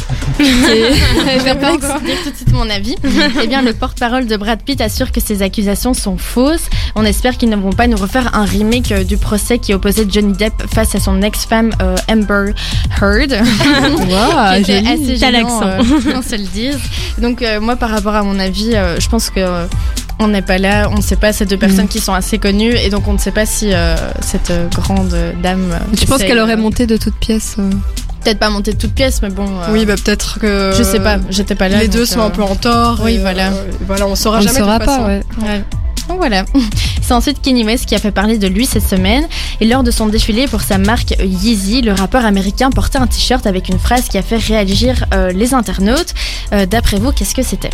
je vais pas encore dire tout de suite mon avis. eh bien, le porte-parole de Brad Pitt assure que ces accusations sont fausses. On espère qu'ils ne vont pas nous refaire un remake euh, du procès qui opposait Johnny Depp face à son ex-femme euh, Amber Heard. Wow, qui était assez T'as gênant, l'accent. euh, qu'on se le dise. Donc, euh, moi, par rapport à mon avis, euh, je pense que. On n'est pas là, on ne sait pas ces deux personnes Mm. qui sont assez connues et donc on ne sait pas si euh, cette euh, grande dame. euh, Tu penses essaye, qu'elle aurait monté de toutes pièces euh, Peut-être pas monté de toutes pièces, mais bon. euh, Oui, bah peut-être que. je sais pas, j'étais pas là. Les deux sont un peu en tort. oui, voilà. voilà, on saura On ne jamais. saura de toute pas, ouais. Ouais. Donc voilà. C'est ensuite Kanye West qui a fait parler de lui cette semaine. Et lors de son défilé pour sa marque Yeezy, le rappeur américain portait un t-shirt avec une phrase qui a fait réagir les internautes. D'après vous, qu'est-ce que c'était?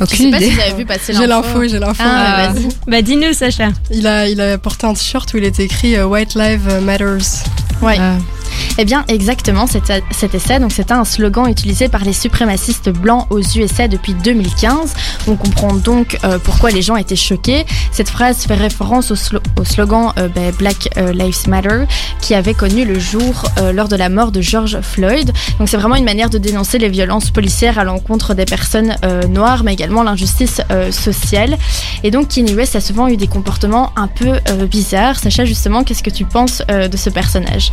Euh, Je sais aucune pas si idée. vous avez vu passer J'ai l'info, j'ai l'info. Ah, Euh, vas-y. Bah dis-nous Sacha. Il a, il a porté un t-shirt où il était écrit euh, White Lives Matters. Ouais. Ah. Eh bien, exactement, c'était ça. Donc, c'était un slogan utilisé par les suprémacistes blancs aux USA depuis 2015. On comprend donc euh, pourquoi les gens étaient choqués. Cette phrase fait référence au, slo- au slogan euh, ben, Black euh, Lives Matter qui avait connu le jour lors de la mort de George Floyd. Donc, c'est vraiment une manière de dénoncer les violences policières à l'encontre des personnes noires, mais également l'injustice sociale. Et donc, Kanye West a souvent eu des comportements un peu bizarres. Sacha, justement, qu'est-ce que tu penses de ce personnage?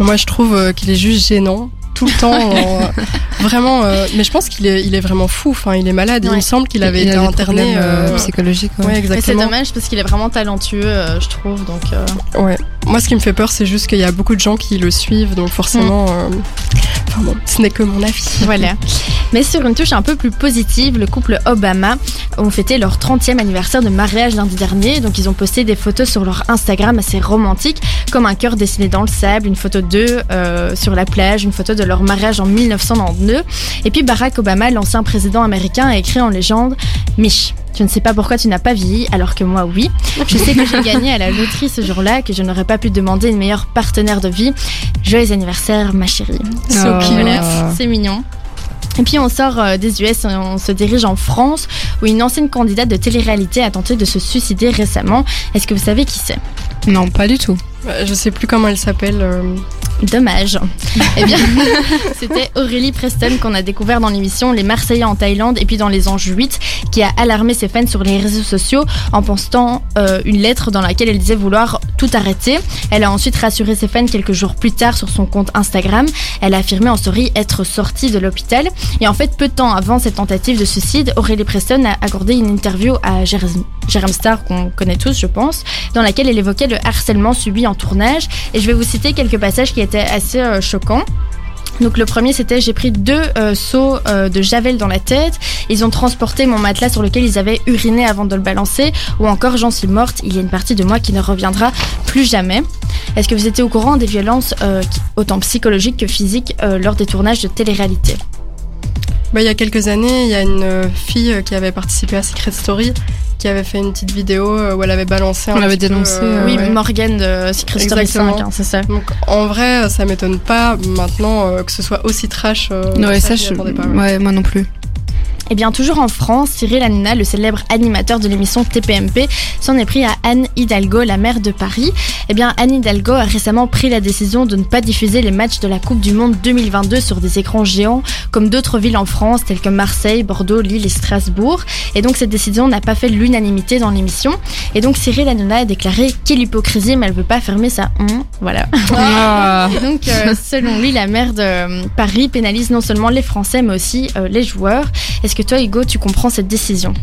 Moi, je trouve euh, qu'il est juste gênant. Tout le temps, euh, vraiment. euh, mais je pense qu'il est, il est vraiment fou. Enfin, il est malade. Ouais. il me semble qu'il avait Il été interné. euh, euh, ouais. ouais, Mais c'est exactement. dommage parce qu'il est vraiment talentueux, euh, je trouve. Donc, Ouais. Moi, ce qui me fait peur, c'est juste qu'il y a beaucoup de gens qui le suivent, donc forcément. Mm. Enfin bon, ce n'est que mon avis. Voilà. Mais sur une touche un peu plus positive, le couple Obama ont fêté leur 30e anniversaire de mariage lundi dernier. Donc ils ont posté des photos sur leur Instagram assez romantiques, comme un cœur dessiné dans le sable, une photo d'eux euh, sur la plage, une photo de leur mariage en 1992. Et puis Barack Obama, l'ancien président américain, a écrit en légende Mich, je ne sais pas pourquoi tu n'as pas vieilli, alors que moi, oui. Je sais que j'ai gagné à la loterie ce jour-là, que je n'aurais pas pu demander une meilleure partenaire de vie. Joyeux anniversaire, ma chérie. So. Voilà, c'est mignon. Et puis on sort euh, des US et on se dirige en France, où une ancienne candidate de télé-réalité a tenté de se suicider récemment. Est-ce que vous savez qui c'est? Non, pas du tout. Ouais, Je sais plus comment elle s'appelle. euh, Dommage. eh bien, c'était Aurélie Preston qu'on a découvert dans l'émission Les Marseillais en Thaïlande et puis dans Les Anges 8, qui a alarmé ses fans sur les réseaux sociaux en postant euh, une lettre dans laquelle elle disait vouloir tout arrêter. Elle a ensuite rassuré ses fans quelques jours plus tard sur son compte Instagram. Elle a affirmé en story être sortie de l'hôpital. Et en fait, peu de temps avant cette tentative de suicide, Aurélie Preston a accordé une interview à Jérém Jérém Star, qu'on connaît tous, je pense, dans laquelle elle évoquait le harcèlement subi en tournage. Et je vais vous citer quelques passages qui étaient assez euh, choquants. Donc le premier c'était j'ai pris deux euh, seaux euh, de javel dans la tête. Ils ont transporté mon matelas sur lequel ils avaient uriné avant de le balancer. Ou encore j'en suis morte. Il y a une partie de moi qui ne reviendra plus jamais. Est-ce que vous étiez au courant des violences euh, autant psychologiques que physiques lors des tournages de télé-réalité? Bah, il y a quelques années, il y a une fille qui avait participé à Secret Story qui avait fait une petite vidéo euh, où elle avait balancé. On peu, dénoncé, euh, Oui, ouais. Morgane de Secret Story Exactement. 5, hein, c'est ça. Donc en vrai, ça m'étonne pas maintenant euh, que ce soit aussi trash. Ouais, ça, je pas, ouais. ouais, moi non plus. Et bien toujours en France, Cyril Hanouna, le célèbre animateur de l'émission TPMP, s'en est pris à Anne Hidalgo, la maire de Paris. Eh bien Anne Hidalgo a récemment pris la décision de ne pas diffuser les matchs de la Coupe du Monde 2022 sur des écrans géants comme d'autres villes en France telles que Marseille, Bordeaux, Lille et Strasbourg. Et donc cette décision n'a pas fait l'unanimité dans l'émission. Et donc Cyril Hanouna a déclaré quelle hypocrisie mais elle veut pas fermer sa voilà. Et donc, euh, selon lui, la maire de Paris pénalise non seulement les Français, mais aussi euh, les joueurs. Est-ce que toi, Hugo, tu comprends cette décision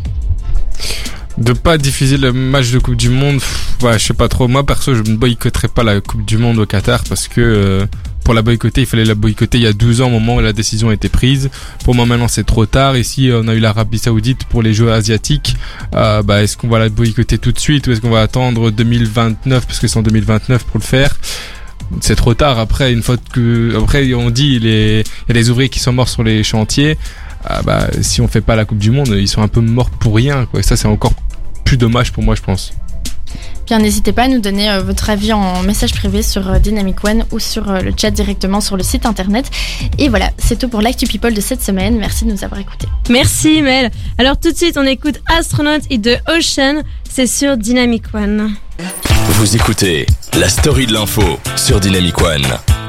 De pas diffuser le match de Coupe du Monde, pff, ouais, je sais pas trop. Moi perso, je ne boycotterai pas la Coupe du Monde au Qatar parce que euh, pour la boycotter, il fallait la boycotter il y a 12 ans au moment où la décision a été prise. Pour moi maintenant c'est trop tard. Ici on a eu l'Arabie Saoudite pour les Jeux asiatiques. Euh, bah, est-ce qu'on va la boycotter tout de suite ou est-ce qu'on va attendre 2029 parce que c'est en 2029 pour le faire? C'est trop tard après une fois que après on dit il y a des ouvriers qui sont morts sur les chantiers ah bah si on fait pas la coupe du monde ils sont un peu morts pour rien quoi Et ça c'est encore plus dommage pour moi je pense Bien, n'hésitez pas à nous donner euh, votre avis en message privé sur euh, Dynamic One ou sur euh, le chat directement sur le site internet. Et voilà, c'est tout pour l'Actu People de cette semaine. Merci de nous avoir écoutés. Merci Mel. Alors tout de suite, on écoute Astronaut et The Ocean. C'est sur Dynamic One. Vous écoutez la story de l'info sur Dynamic One.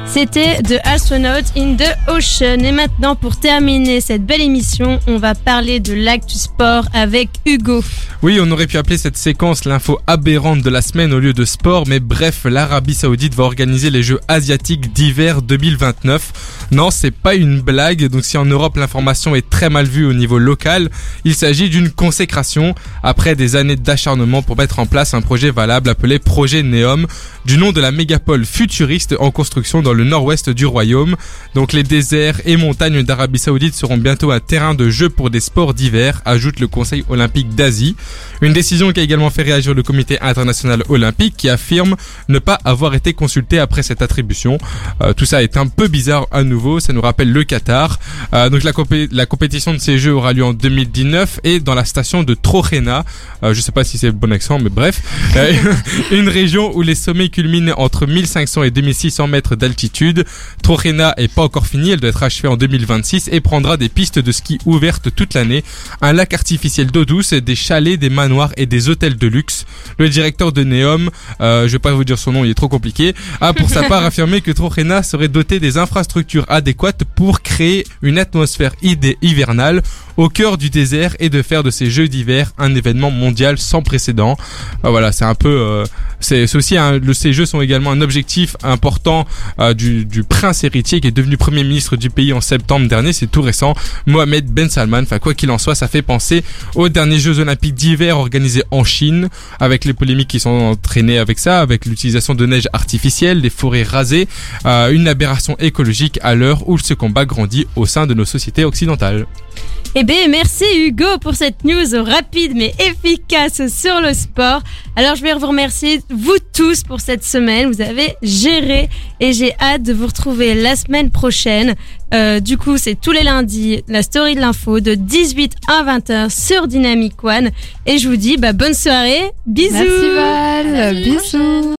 C'était The Astronaut in the Ocean. Et maintenant, pour terminer cette belle émission, on va parler de l'actu sport avec Hugo. Oui, on aurait pu appeler cette séquence l'info aberrante de la semaine au lieu de sport, mais bref, l'Arabie Saoudite va organiser les Jeux asiatiques d'hiver 2029. Non, c'est pas une blague, donc si en Europe l'information est très mal vue au niveau local, il s'agit d'une consécration après des années d'acharnement pour mettre en place un projet valable appelé Projet Neom, du nom de la mégapole futuriste en construction dans le nord-ouest du royaume. Donc les déserts et montagnes d'Arabie Saoudite seront bientôt un terrain de jeu pour des sports d'hiver, ajoute le Conseil olympique d'Asie. Une décision qui a également fait réagir le comité international olympique qui affirme ne pas avoir été consulté après cette attribution. Euh, tout ça est un peu bizarre à nouveau, ça nous rappelle le Qatar. Euh, donc la, compé- la compétition de ces jeux aura lieu en 2019 et dans la station de Trojena. Euh, je sais pas si c'est le bon accent, mais bref. Euh, une région où les sommets culminent entre 1500 et 2600 mètres d'altitude. Trojena est pas encore finie, elle doit être achevée en 2026 et prendra des pistes de ski ouvertes toute l'année, un lac artificiel d'eau douce, des chalets, des manoirs et des hôtels de luxe. Le directeur de Neom, euh, je vais pas vous dire son nom, il est trop compliqué, a pour sa part affirmé que Trojena serait doté des infrastructures adéquates pour créer une atmosphère hivernale au cœur du désert et de faire de ces Jeux d'hiver un événement mondial sans précédent. Ah, voilà, c'est un peu, euh, c'est aussi un, le, ces Jeux sont également un objectif important euh, du, du prince héritier qui est devenu premier ministre du pays en septembre dernier. C'est tout récent. Mohamed Ben Salman. Enfin, quoi qu'il en soit, ça fait penser aux derniers Jeux Olympiques d'hiver organisés en Chine, avec les polémiques qui sont entraînées avec ça, avec l'utilisation de neige artificielle, des forêts rasées, euh, une aberration écologique à l'heure où ce combat grandit au sein de nos sociétés occidentales. Eh bien, merci Hugo pour cette news rapide mais efficace sur le sport. Alors, je vais vous remercier, vous tous, pour cette semaine. Vous avez géré et j'ai hâte de vous retrouver la semaine prochaine. Euh, du coup, c'est tous les lundis, la story de l'info de 18 à 20h sur Dynamic One. Et je vous dis, bah, bonne soirée. Bisous. Merci Val. Bisous.